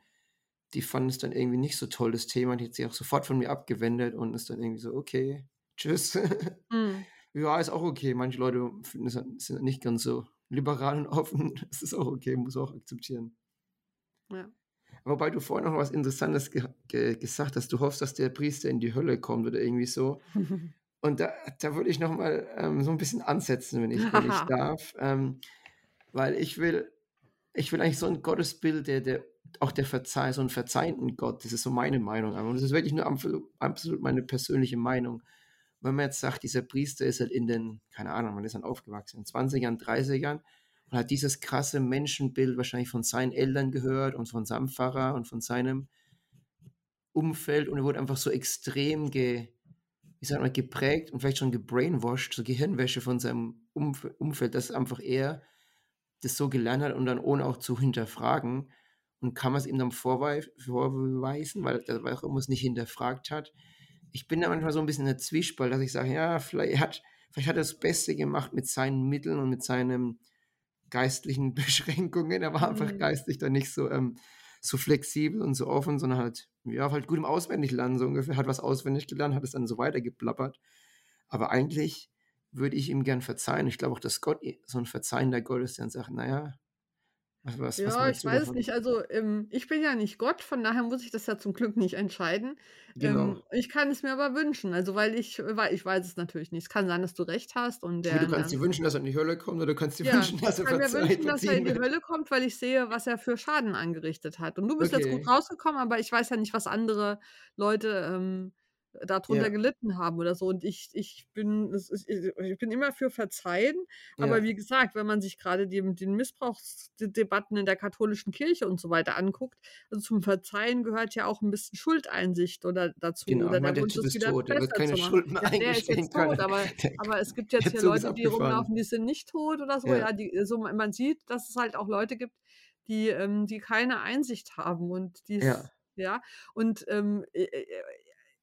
Die fand es dann irgendwie nicht so toll, das Thema. Die hat sich auch sofort von mir abgewendet und ist dann irgendwie so, okay, tschüss. Mhm. ja, ist auch okay. Manche Leute finden sind nicht ganz so liberal und offen. Das ist auch okay, muss auch akzeptieren. Ja. Wobei du vorhin noch was Interessantes ge ge gesagt hast. Du hoffst, dass der Priester in die Hölle kommt oder irgendwie so. Und da, da würde ich noch mal ähm, so ein bisschen ansetzen, wenn ich, wenn ich darf. Ähm, weil ich will, ich will eigentlich so ein Gottesbild, der, der auch der Verzeih, so einen verzeihenden Gott, das ist so meine Meinung. Und das ist wirklich nur absolut meine persönliche Meinung. Wenn man jetzt sagt, dieser Priester ist halt in den, keine Ahnung, man ist dann aufgewachsen, in den 20ern, 30ern und hat dieses krasse Menschenbild wahrscheinlich von seinen Eltern gehört und von seinem Pfarrer und von seinem Umfeld und er wurde einfach so extrem ge, wie sagt man, geprägt und vielleicht schon gebrainwashed, so Gehirnwäsche von seinem Umf Umfeld, dass einfach er das so gelernt hat und dann ohne auch zu hinterfragen. Und kann man es ihm dann vorweisen, weil er es nicht hinterfragt hat. Ich bin da manchmal so ein bisschen in der Zwiespalt, dass ich sage, ja, vielleicht hat, vielleicht hat er das Beste gemacht mit seinen Mitteln und mit seinem geistlichen Beschränkungen. Er war einfach Mhm. geistlich dann nicht so, ähm, so flexibel und so offen, sondern halt, ja, halt gut im Auswendiglernen so ungefähr, hat was auswendig gelernt, hat es dann so weitergeplappert. Aber eigentlich würde ich ihm gern verzeihen. Ich glaube auch, dass Gott eh so ein verzeihender Gott ist, der dann sagt, naja, was, was, was Ja, meinst ich weiß es davon? nicht. Also, ähm, ich bin ja nicht Gott, von daher muss ich das ja zum Glück nicht entscheiden. Genau. Ähm, ich kann es mir aber wünschen. Also, weil ich, weil ich weiß es natürlich nicht. Es kann sein, dass du recht hast und Aber du der, kannst dir der wünschen, dass er in die Hölle kommt, oder du kannst dir ja, wünschen, dass ich er kann mir verzeiht, wünschen, dass er in die. Hölle kommt, weil ich sehe, was er für Schaden angerichtet hat. Und du bist jetzt gut Okay. rausgekommen, aber ich weiß ja nicht, was andere Leute ähm, darunter Ja, gelitten haben oder so. Und ich, ich bin, ist, ich bin immer für Verzeihen. Aber ja, wie gesagt, wenn man sich gerade die, den Missbrauchsdebatten in der katholischen Kirche und so weiter anguckt, also zum Verzeihen gehört ja auch ein bisschen Schuldeinsicht oder dazu genau. Oder der der Wunsch, ist wieder tot, der wird besser keine zu machen. Schuld mehr Ja, der ist jetzt können. tot, aber, aber es gibt jetzt hier Leute, die rumlaufen, die sind nicht tot oder so. Ja, Ja, die, so, man sieht, dass es halt auch Leute gibt, die, ähm, die keine Einsicht haben und die ja, ja, und ähm, äh, äh,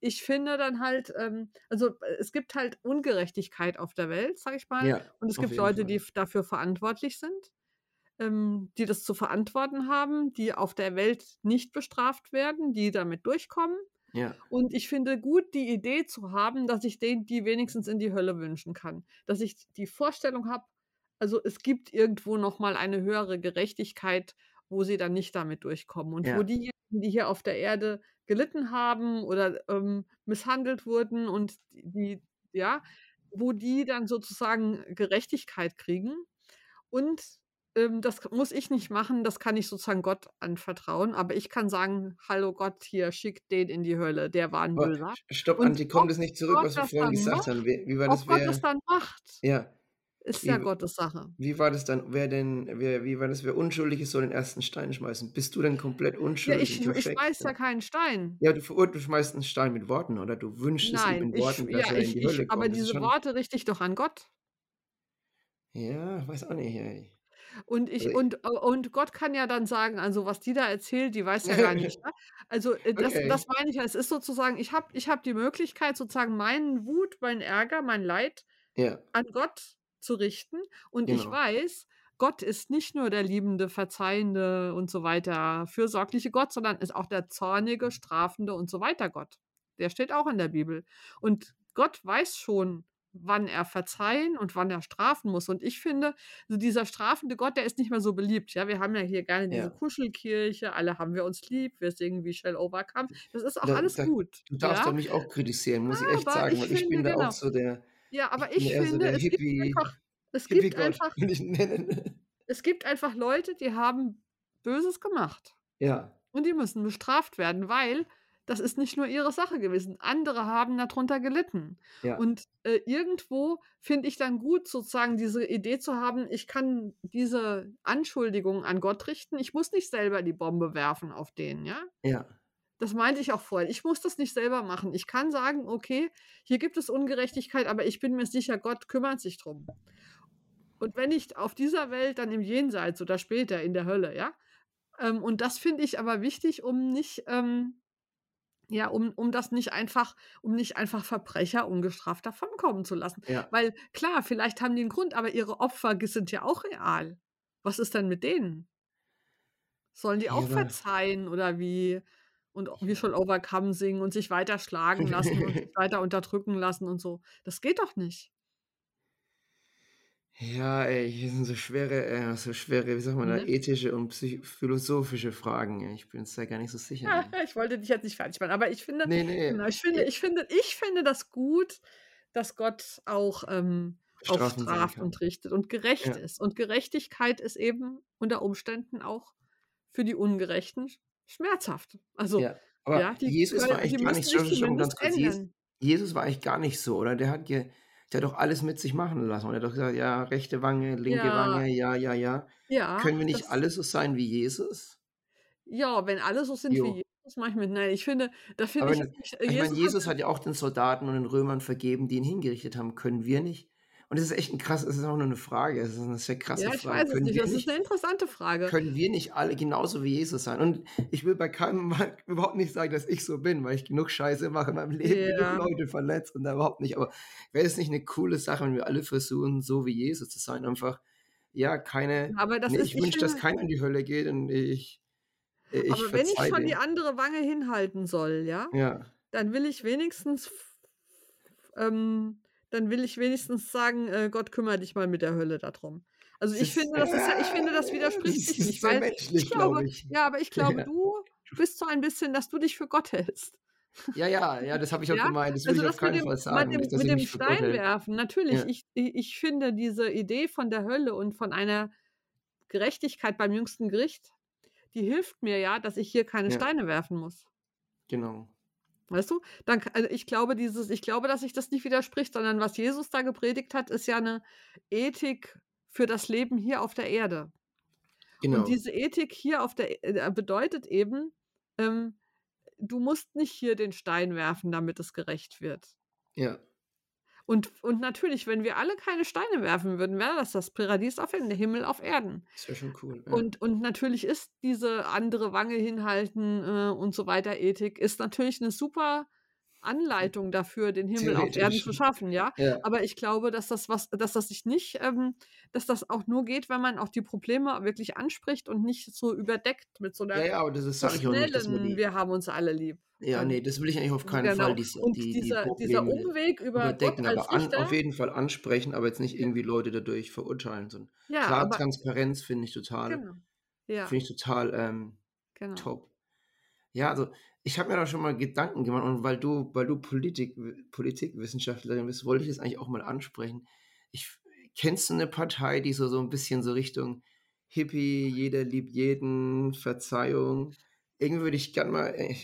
ich finde dann halt, ähm, also äh, es gibt halt Ungerechtigkeit auf der Welt, sag ich mal, ja, und es gibt Leute, die Fall. f- dafür verantwortlich sind, ähm, die das zu verantworten haben, die auf der Welt nicht bestraft werden, die damit durchkommen. Ja, Und ich finde gut, die Idee zu haben, dass ich denen die wenigstens in die Hölle wünschen kann. Dass ich die Vorstellung habe, also es gibt irgendwo noch mal eine höhere Gerechtigkeit, wo sie dann nicht damit durchkommen. Und wo ja, diejenigen, die hier auf der Erde gelitten haben oder ähm, misshandelt wurden und die, ja, wo die dann sozusagen Gerechtigkeit kriegen. Und ähm, das muss ich nicht machen, das kann ich sozusagen Gott anvertrauen. Aber ich kann sagen, hallo Gott, hier, schickt den in die Hölle, der war ein Böser. stopp, Und Antje, kommt es nicht zurück, Gott was wir das vorhin gesagt macht, haben? Wie, wie war ob das, Gott das wer, dann macht, ja, ist ja wie, Gottes Sache. wie war das dann, wer denn, wer, wie war das, wer unschuldig ist, soll den ersten Stein schmeißen? Bist du denn komplett Ja, unschuldig ich, und ich perfekt? weiß ja Ja, keinen Stein. ja du, du schmeißt einen Stein mit Worten, oder du wünschst es ihm Nein, ich, Worten, dass ja, er in ich, die Hölle ich, aber kommt. Das ist diese schon, Worte richte ich doch an Gott. ja, weiß auch nicht, ey. Und ich, Also, und, und Gott kann ja dann sagen, also was die da erzählt, die weiß ja gar nicht. Ne? Also äh, das, okay, das meine ich ja. Es ist sozusagen, ich habe ich hab die Möglichkeit, sozusagen meinen Wut, meinen Ärger, mein Leid ja, an Gott zu richten. Und ich genau, weiß, Gott ist nicht nur der liebende, verzeihende und so weiter, fürsorgliche Gott, sondern ist auch der zornige, strafende und so weiter Gott. Der steht auch in der Bibel. Und Gott weiß schon, wann er verzeihen und wann er strafen muss. Und ich finde, so dieser strafende Gott, der ist nicht mehr so beliebt. Ja, wir haben ja hier gerne diese ja. Kuschelkirche, alle haben wir uns lieb, wir singen wie Shell Overcome. Das ist auch Da, alles da, gut. du darfst Ja, doch mich auch kritisieren, muss ich echt aber sagen, ich weil ich finde, bin da auch genau. so der, Ja, ich aber ich so finde, der es gibt Hippie, einfach, es gibt einfach ich es gibt einfach Leute, die haben Böses gemacht. Ja, Und die müssen bestraft werden, weil das ist nicht nur ihre Sache gewesen. Andere haben darunter gelitten. ja, Und äh, irgendwo finde ich dann gut, sozusagen diese Idee zu haben, ich kann diese Anschuldigungen an Gott richten. Ich muss nicht selber die Bombe werfen auf den, ja? ja, Das meinte ich auch vorhin. Ich muss das nicht selber machen. Ich kann sagen, okay, hier gibt es Ungerechtigkeit, aber ich bin mir sicher, Gott kümmert sich drum. Und wenn nicht auf dieser Welt, dann im Jenseits oder später in der Hölle, ja? Ähm, und das finde ich aber wichtig, um nicht, ähm, ja, um, um das nicht einfach, um nicht einfach Verbrecher ungestraft davonkommen zu lassen. ja. Weil klar, vielleicht haben die einen Grund, aber ihre Opfer sind ja auch real. Was ist denn mit denen? Sollen die Ja, auch aber, verzeihen oder wie? Und wie schon Overcome singen und sich weiter schlagen lassen und sich weiter unterdrücken lassen und so. Das geht doch nicht. ja, ey, hier sind so schwere, äh, so schwere, wie sagt man da, Ne? ethische und philosophische Fragen. Ich bin jetzt da gar nicht so sicher. ey. Ich wollte dich jetzt nicht fertig machen, aber ich finde, Nee, nee, genau, ich finde, eh, ich finde, ich finde das gut, dass Gott auch, ähm, auch straft und richtet und gerecht Ja, ist. Und Gerechtigkeit ist eben unter Umständen auch für die Ungerechten schmerzhaft. Also, ja. Aber ja, die, Jesus war eigentlich gar nicht, stopp, stopp, ganz kurz, Jesus. Jesus war eigentlich gar nicht so, oder? Der hat, ge, der hat doch alles mit sich machen lassen. Und er hat doch gesagt, ja, rechte Wange, linke Ja, Wange, ja, ja, ja. ja, Können wir nicht das, alle so sein wie Jesus? ja, wenn alle so sind wie Jo. Jesus, mache ich mit. Nein, ich finde, da finde ich, nicht, ich meine, Jesus Jesus hat, hat ja auch den Soldaten und den Römern vergeben, die ihn hingerichtet haben. Können wir nicht? Und das ist echt ein krass, es ist auch nur eine Frage. Es ist eine sehr krasse ja, ich Frage. weiß es Können nicht, das ist eine interessante Frage. können wir nicht alle genauso wie Jesus sein? Und ich will bei keinem Mal überhaupt nicht sagen, dass ich so bin, weil ich genug Scheiße mache in meinem Leben, genug Ja, Leute verletzt und da überhaupt nicht. Aber wäre es nicht eine coole Sache, wenn wir alle versuchen, so wie Jesus zu sein? Einfach ja, keine, Aber das nee, ist, ich wünsche, dass keiner in die Hölle geht und ich, ich aber wenn ich schon die andere Wange hinhalten soll, ja, Ja, dann will ich wenigstens, ähm, dann will ich wenigstens sagen, äh, Gott kümmere dich mal mit der Hölle darum. Also das ich ist, finde, das ist ja, ich finde, das widerspricht das sich nicht, weil ich menschlich, glaube, glaube ich. ja, aber ich glaube, Ja. du bist so ein bisschen, dass du dich für Gott hältst. Ja, ja, ja, das habe ich auch Ja, gemeint. Das will also ich auf das mit keinen dem, Fall mit sagen, dem, mit ich dem mich für Gott hält. Steinwerfen, natürlich, Ja, ich, ich, ich finde diese Idee von der Hölle und von einer Gerechtigkeit beim jüngsten Gericht, die hilft mir ja, dass ich hier keine Steine werfen muss. genau. Weißt du? Dann, also ich glaube, dieses, ich glaube, dass sich das nicht widerspricht, sondern was Jesus da gepredigt hat, ist ja eine Ethik für das Leben hier auf der Erde. Und Genau. diese Ethik hier auf der E- äh, bedeutet eben, ähm, du musst nicht hier den Stein werfen, damit es gerecht wird. Ja, Und, und natürlich, wenn wir alle keine Steine werfen würden, wäre das das Paradies auf Erden, der Himmel auf Erden. das wäre schon cool. Ja, Und, und natürlich ist diese andere Wange hinhalten äh, und so weiter Ethik, ist natürlich eine super Anleitung dafür, den Himmel auf Erden zu schaffen, ja. Ja, Aber ich glaube, dass das was, dass das sich nicht, ähm, dass das auch nur geht, wenn man auch die Probleme wirklich anspricht und nicht so überdeckt mit so ja, einer ja, aber das so sage ich auch nicht, dass man schnellen, die. wir haben uns alle lieb. Ja, nee, Ähm, das will ich eigentlich auf keinen Fall, genau. diese, Und die, die dieser, dieser Probleme Umweg über überdecken, aber an, auf jeden Fall ansprechen, aber jetzt nicht ja, irgendwie Leute dadurch verurteilen. So ja, klar, aber Transparenz finde ich total, genau. Ja, finde ich total ähm, genau. top. Ja, also ich habe mir da schon mal Gedanken gemacht und weil du, weil du Politik, Politikwissenschaftlerin bist, wollte ich das eigentlich auch mal ansprechen. Ich, kennst du eine Partei, die so, so ein bisschen so Richtung Hippie, jeder liebt jeden, Verzeihung? Irgendwie würde ich gern mal, äh,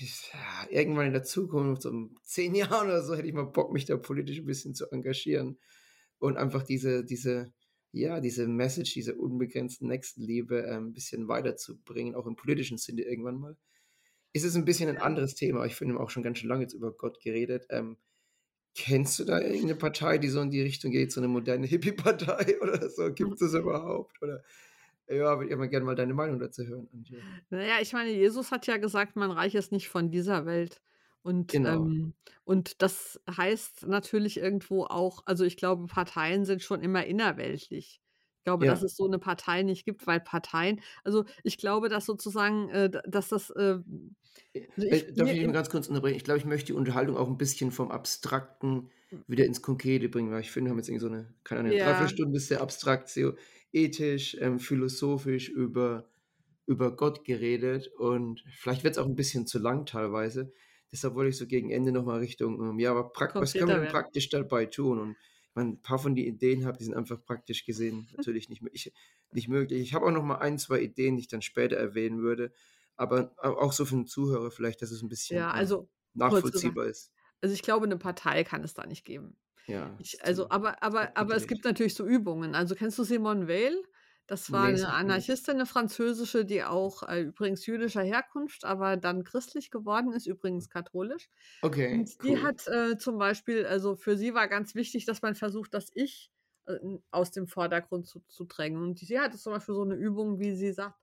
irgendwann in der Zukunft, so in zehn Jahren oder so, hätte ich mal Bock, mich da politisch ein bisschen zu engagieren und einfach diese, diese, ja, diese Message, diese unbegrenzten Nächstenliebe ein bisschen weiterzubringen, auch im politischen Sinne irgendwann mal. Ist es ein bisschen ein anderes Thema. Ich finde, wir auch schon ganz schön lange jetzt über Gott geredet. Ähm, kennst du da irgendeine Partei, die so in die Richtung geht, so eine moderne Hippie-Partei oder so? Gibt es das überhaupt? Oder ja, würde ich mal gerne mal deine Meinung dazu hören. Naja, ich meine, Jesus hat ja gesagt, man reich ist nicht von dieser Welt. Und, Genau. ähm, und das heißt natürlich irgendwo auch, also ich glaube, Parteien sind schon immer innerweltlich. Ich glaube, dass Ja. es so eine Partei nicht gibt, weil Parteien, also ich glaube, dass sozusagen, äh, dass das, äh, also Äh, ich, darf mir ich im, ganz kurz unterbrechen? Ich glaube, ich möchte die Unterhaltung auch ein bisschen vom Abstrakten wieder ins Konkrete bringen, weil ich finde, wir haben jetzt irgendwie so eine, keine Ahnung, eine ja, Dreiviertelstunde sehr abstrakt, sehr ethisch, ähm, philosophisch über, über Gott geredet und vielleicht wird es auch ein bisschen zu lang teilweise. Deshalb wollte ich so gegen Ende nochmal Richtung, ähm, ja, aber was können wir denn praktisch dabei tun? Und meine, ein paar von den Ideen habe, die sind einfach praktisch gesehen natürlich nicht, ich, nicht möglich. Ich habe auch noch mal ein, zwei Ideen, die ich dann später erwähnen würde, aber au- auch so für den Zuhörer vielleicht, dass es ein bisschen Ja, ähm, also nachvollziehbar ist. also ich glaube, eine Partei kann es da nicht geben. Ja, Ich, also, aber, aber, aber es gibt natürlich so Übungen. Also kennst du Simone Weil? Das war eine. Anarchistin, eine französische, die auch äh, übrigens jüdischer Herkunft, aber dann christlich geworden ist, übrigens katholisch. Okay, Und die cool. hat äh, zum Beispiel, also für sie war ganz wichtig, dass man versucht, das Ich äh, aus dem Vordergrund zu, zu drängen. Und sie hatte zum Beispiel so eine Übung, wie sie sagt,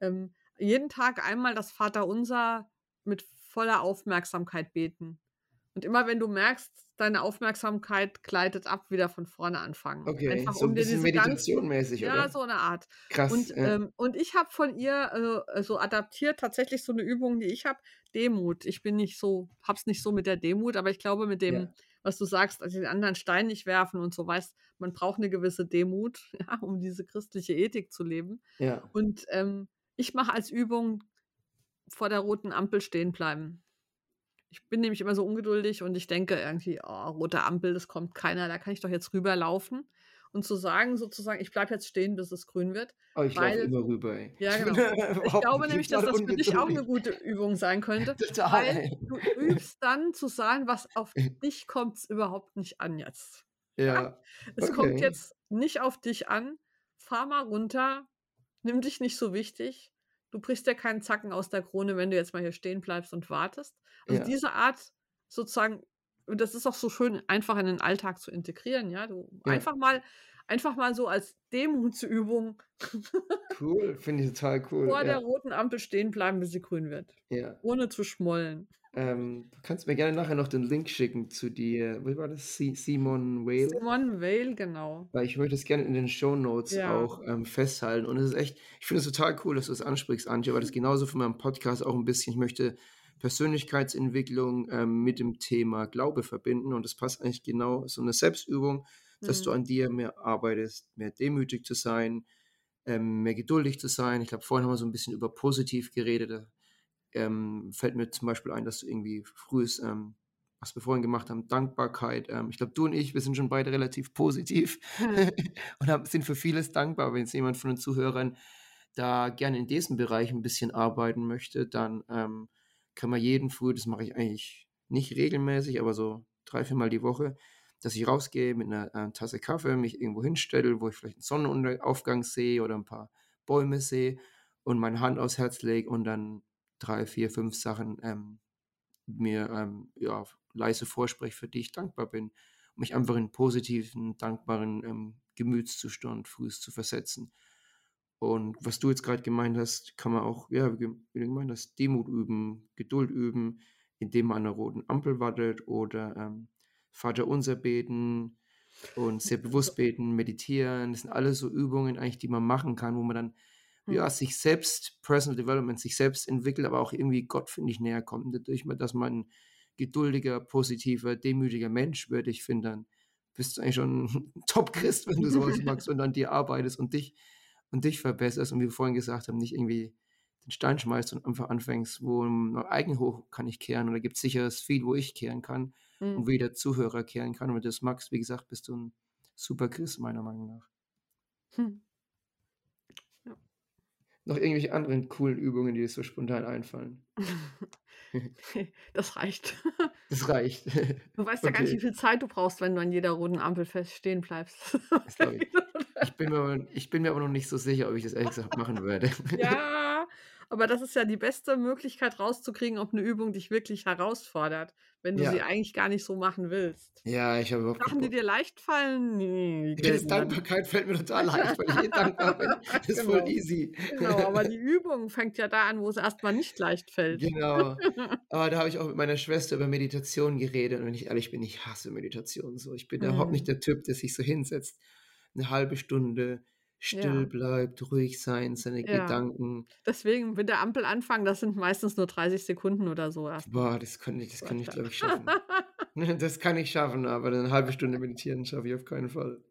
ähm, jeden Tag einmal das Vaterunser mit voller Aufmerksamkeit beten. Und immer wenn du merkst, deine Aufmerksamkeit gleitet ab, wieder von vorne anfangen. Okay, Einfach so ein um dir bisschen meditationmäßig, ja, oder? so eine Art. Krass, Und, ja. ähm, und ich habe von ihr äh, so adaptiert tatsächlich so eine Übung, die ich habe, Demut. Ich bin nicht so, hab's nicht so mit der Demut, aber ich glaube mit dem, Ja, was du sagst, also den anderen Stein nicht werfen und so weißt, man braucht eine gewisse Demut, ja, um diese christliche Ethik zu leben. ja. Und ähm, ich mache als Übung vor der roten Ampel stehen bleiben. Ich bin nämlich immer so ungeduldig und ich denke irgendwie, oh, rote Ampel, das kommt keiner, da kann ich doch jetzt rüberlaufen. Und zu sagen, sozusagen, ich bleibe jetzt stehen, bis es grün wird. Oh, ich laufe immer rüber, ey. ja, genau. Ich glaube nämlich, dass das für dich auch eine gute Übung sein könnte, Total, weil du übst dann zu sagen, was auf dich kommt es überhaupt nicht an jetzt. Ja? Ja, Es kommt okay. jetzt nicht auf dich an. Fahr mal runter, nimm dich nicht so wichtig. Du brichst dir keinen Zacken aus der Krone, wenn du jetzt mal hier stehen bleibst und wartest. Also Ja, diese Art sozusagen, und das ist auch so schön einfach in den Alltag zu integrieren, ja. Du ja, einfach mal Einfach mal so als Demutsübung Cool, finde ich total cool. vor der Ja, roten Ampel stehen bleiben, bis sie grün wird. ja. Ohne zu schmollen. Ähm, du kannst mir gerne nachher noch den Link schicken zu dir. Wie war das? Si- Simon Whale? Simone Weil, genau. Weil ich möchte es gerne in den Show Notes Ja. auch ähm, festhalten. Und es ist echt, ich finde es total cool, dass du es ansprichst, Antje, weil das genauso von meinem Podcast auch ein bisschen, ich möchte Persönlichkeitsentwicklung ähm, mit dem Thema Glaube verbinden. Und das passt eigentlich genau, so eine Selbstübung, dass du Mhm. an dir mehr arbeitest, mehr demütig zu sein, ähm, mehr geduldig zu sein. Ich glaube, vorhin haben wir so ein bisschen über positiv geredet. Ähm, fällt mir zum Beispiel ein, dass du irgendwie frühes, ähm, was wir vorhin gemacht haben, Dankbarkeit. Ähm, ich glaube, du und ich, wir sind schon beide relativ positiv und haben, sind für vieles dankbar. Wenn jetzt jemand von den Zuhörern da gerne in diesem Bereich ein bisschen arbeiten möchte, dann ähm, kann man jeden früh, das mache ich eigentlich nicht regelmäßig, aber so drei, viermal die Woche, dass ich rausgehe mit einer äh, Tasse Kaffee, mich irgendwo hinstelle, wo ich vielleicht einen Sonnenaufgang sehe oder ein paar Bäume sehe und meine Hand aufs Herz lege und dann drei, vier, fünf Sachen ähm, mir ähm, ja, leise vorspreche, für die ich dankbar bin. Um mich einfach in positiven, dankbaren ähm, Gemütszustand frühs zu versetzen. Und was du jetzt gerade gemeint hast, kann man auch, ja, wie wie du gemeint hast, Demut üben, Geduld üben, indem man an einer roten Ampel wartet oder ähm, Vater unser beten und sehr bewusst beten, meditieren. Das sind alles so Übungen eigentlich, die man machen kann, wo man dann ja, Mhm. sich selbst, Personal Development, sich selbst entwickelt, aber auch irgendwie Gott, finde ich, näher kommt. Dadurch, dass man ein geduldiger, positiver, demütiger Mensch wird, ich finde, dann bist du eigentlich schon ein Top-Christ, wenn du sowas machst und an dir arbeitest und dich und dich verbesserst und wie wir vorhin gesagt haben, nicht irgendwie den Stein schmeißt und einfach anfängst, wo mein eigen hoch kann ich kehren oder gibt es sicher viel, wo ich kehren kann und Mhm. wo jeder Zuhörer kehren kann. Und wenn du das magst, wie gesagt, bist du ein super Christ, meiner Meinung nach. Hm. Noch irgendwelche anderen coolen Übungen, die dir so spontan einfallen? Das reicht. Das reicht. Du weißt ja gar nicht, wie Okay, viel Zeit du brauchst, wenn du an jeder roten Ampel fest stehen bleibst. ich. Ich bin, mir aber, ich bin mir aber noch nicht so sicher, ob ich das ehrlich gesagt machen werde. Ja, aber das ist ja die beste Möglichkeit rauszukriegen, ob eine Übung dich wirklich herausfordert, wenn du sie Ja, eigentlich gar nicht so machen willst. ja, ich habe überhaupt Sachen, die dir leicht fallen, nee, die das. Dankbarkeit fällt mir total leicht, weil ich eh dankbar bin. Das ist voll Genau. easy. Genau, aber die Übung fängt ja da an, wo es erstmal nicht leicht fällt. Genau. Aber da habe ich auch mit meiner Schwester über Meditation geredet. Und wenn ich ehrlich bin, ich hasse Meditation so. Ich bin da überhaupt nicht Mhm. der Typ, der sich so hinsetzt, eine halbe Stunde still Ja, bleibt, ruhig sein, seine ja. Gedanken. Deswegen mit der Ampel anfangen, das sind meistens nur 30 Sekunden oder so. Boah, das kann ich, das kann ich, glaube ich, schaffen. Das kann ich schaffen, aber eine halbe Stunde meditieren schaffe ich auf keinen Fall.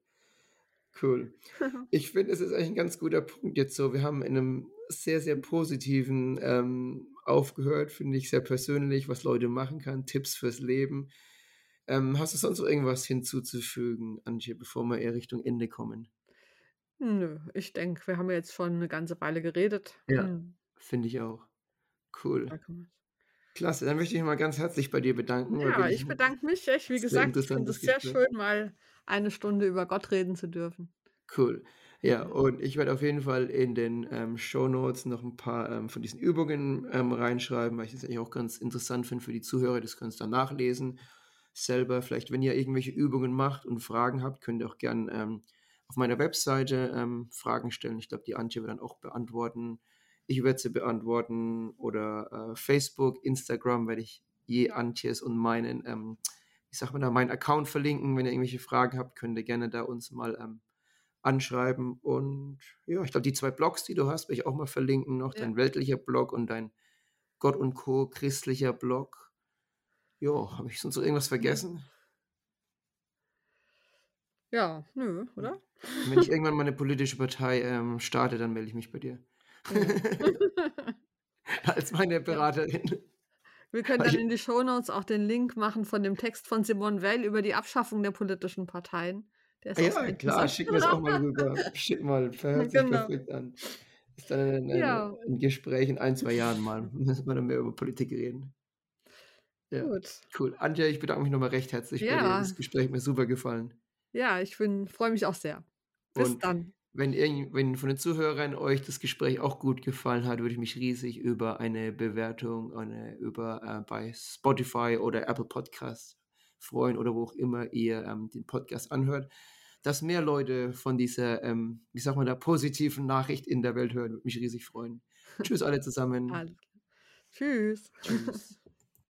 Cool. Ich finde, es ist eigentlich ein ganz guter Punkt jetzt so. Wir haben in einem sehr, sehr positiven ähm, aufgehört, finde ich sehr persönlich, was Leute machen kann, Tipps fürs Leben. Ähm, hast du sonst noch irgendwas hinzuzufügen, Antje, bevor wir eher Richtung Ende kommen? Nö, ich denke, wir haben ja jetzt schon eine ganze Weile geredet. Ja, Hm, finde ich auch. Cool. Klasse, dann möchte ich mich mal ganz herzlich bei dir bedanken, Ja, ich ein bedanke mich echt. Wie gesagt, ich finde es sehr schön, mal eine Stunde über Gott reden zu dürfen. Cool. Ja, und ich werde auf jeden Fall in den ähm, Show Notes noch ein paar ähm, von diesen Übungen ähm, reinschreiben, weil ich das eigentlich auch ganz interessant finde für die Zuhörer. Das könnt ihr dann nachlesen selber. Vielleicht, wenn ihr irgendwelche Übungen macht und Fragen habt, könnt ihr auch gern ähm, auf meiner Webseite ähm, Fragen stellen. Ich glaube, die Antje wird dann auch beantworten. Ich werde sie beantworten oder äh, Facebook, Instagram werde ich je Antjes und meinen, ähm, ich sag mal da, meinen Account verlinken. Wenn ihr irgendwelche Fragen habt, könnt ihr gerne da uns mal ähm, anschreiben. Und ja, ich glaube, die zwei Blogs, die du hast, werde ich auch mal verlinken noch. Ja. Dein weltlicher Blog und dein Gott und Co. christlicher Blog. Jo, habe ich sonst irgendwas vergessen? Ja, nö, oder? Und wenn ich irgendwann mal eine politische Partei ähm, starte, dann melde ich mich bei dir. Ja. Als meine Ja. Beraterin. Wir können dann in die Shownotes auch den Link machen von dem Text von Simone Weil über die Abschaffung der politischen Parteien. Der ah ist auch ja, klar, schick mir es auch mal rüber. Schick mal, hört sich Genau. perfekt an. Ist dann ein, ein, Ja, ein Gespräch in ein, zwei Jahren mal. Müssen wir dann mehr über Politik reden. Ja, gut. cool. Antje, ich bedanke mich nochmal recht herzlich bei dir. Das Ja, Gespräch hat mir super gefallen. Ja, ich freue mich auch sehr. Bis Und dann. wenn, irgend, wenn von den Zuhörern euch das Gespräch auch gut gefallen hat, würde ich mich riesig über eine Bewertung eine, über, äh, bei Spotify oder Apple Podcasts freuen oder wo auch immer ihr ähm, den Podcast anhört. dass mehr Leute von dieser, ähm, wie sagt man da, positiven Nachricht in der Welt hören. Würde mich riesig freuen. Tschüss alle zusammen. Alles. Tschüss. Tschüss.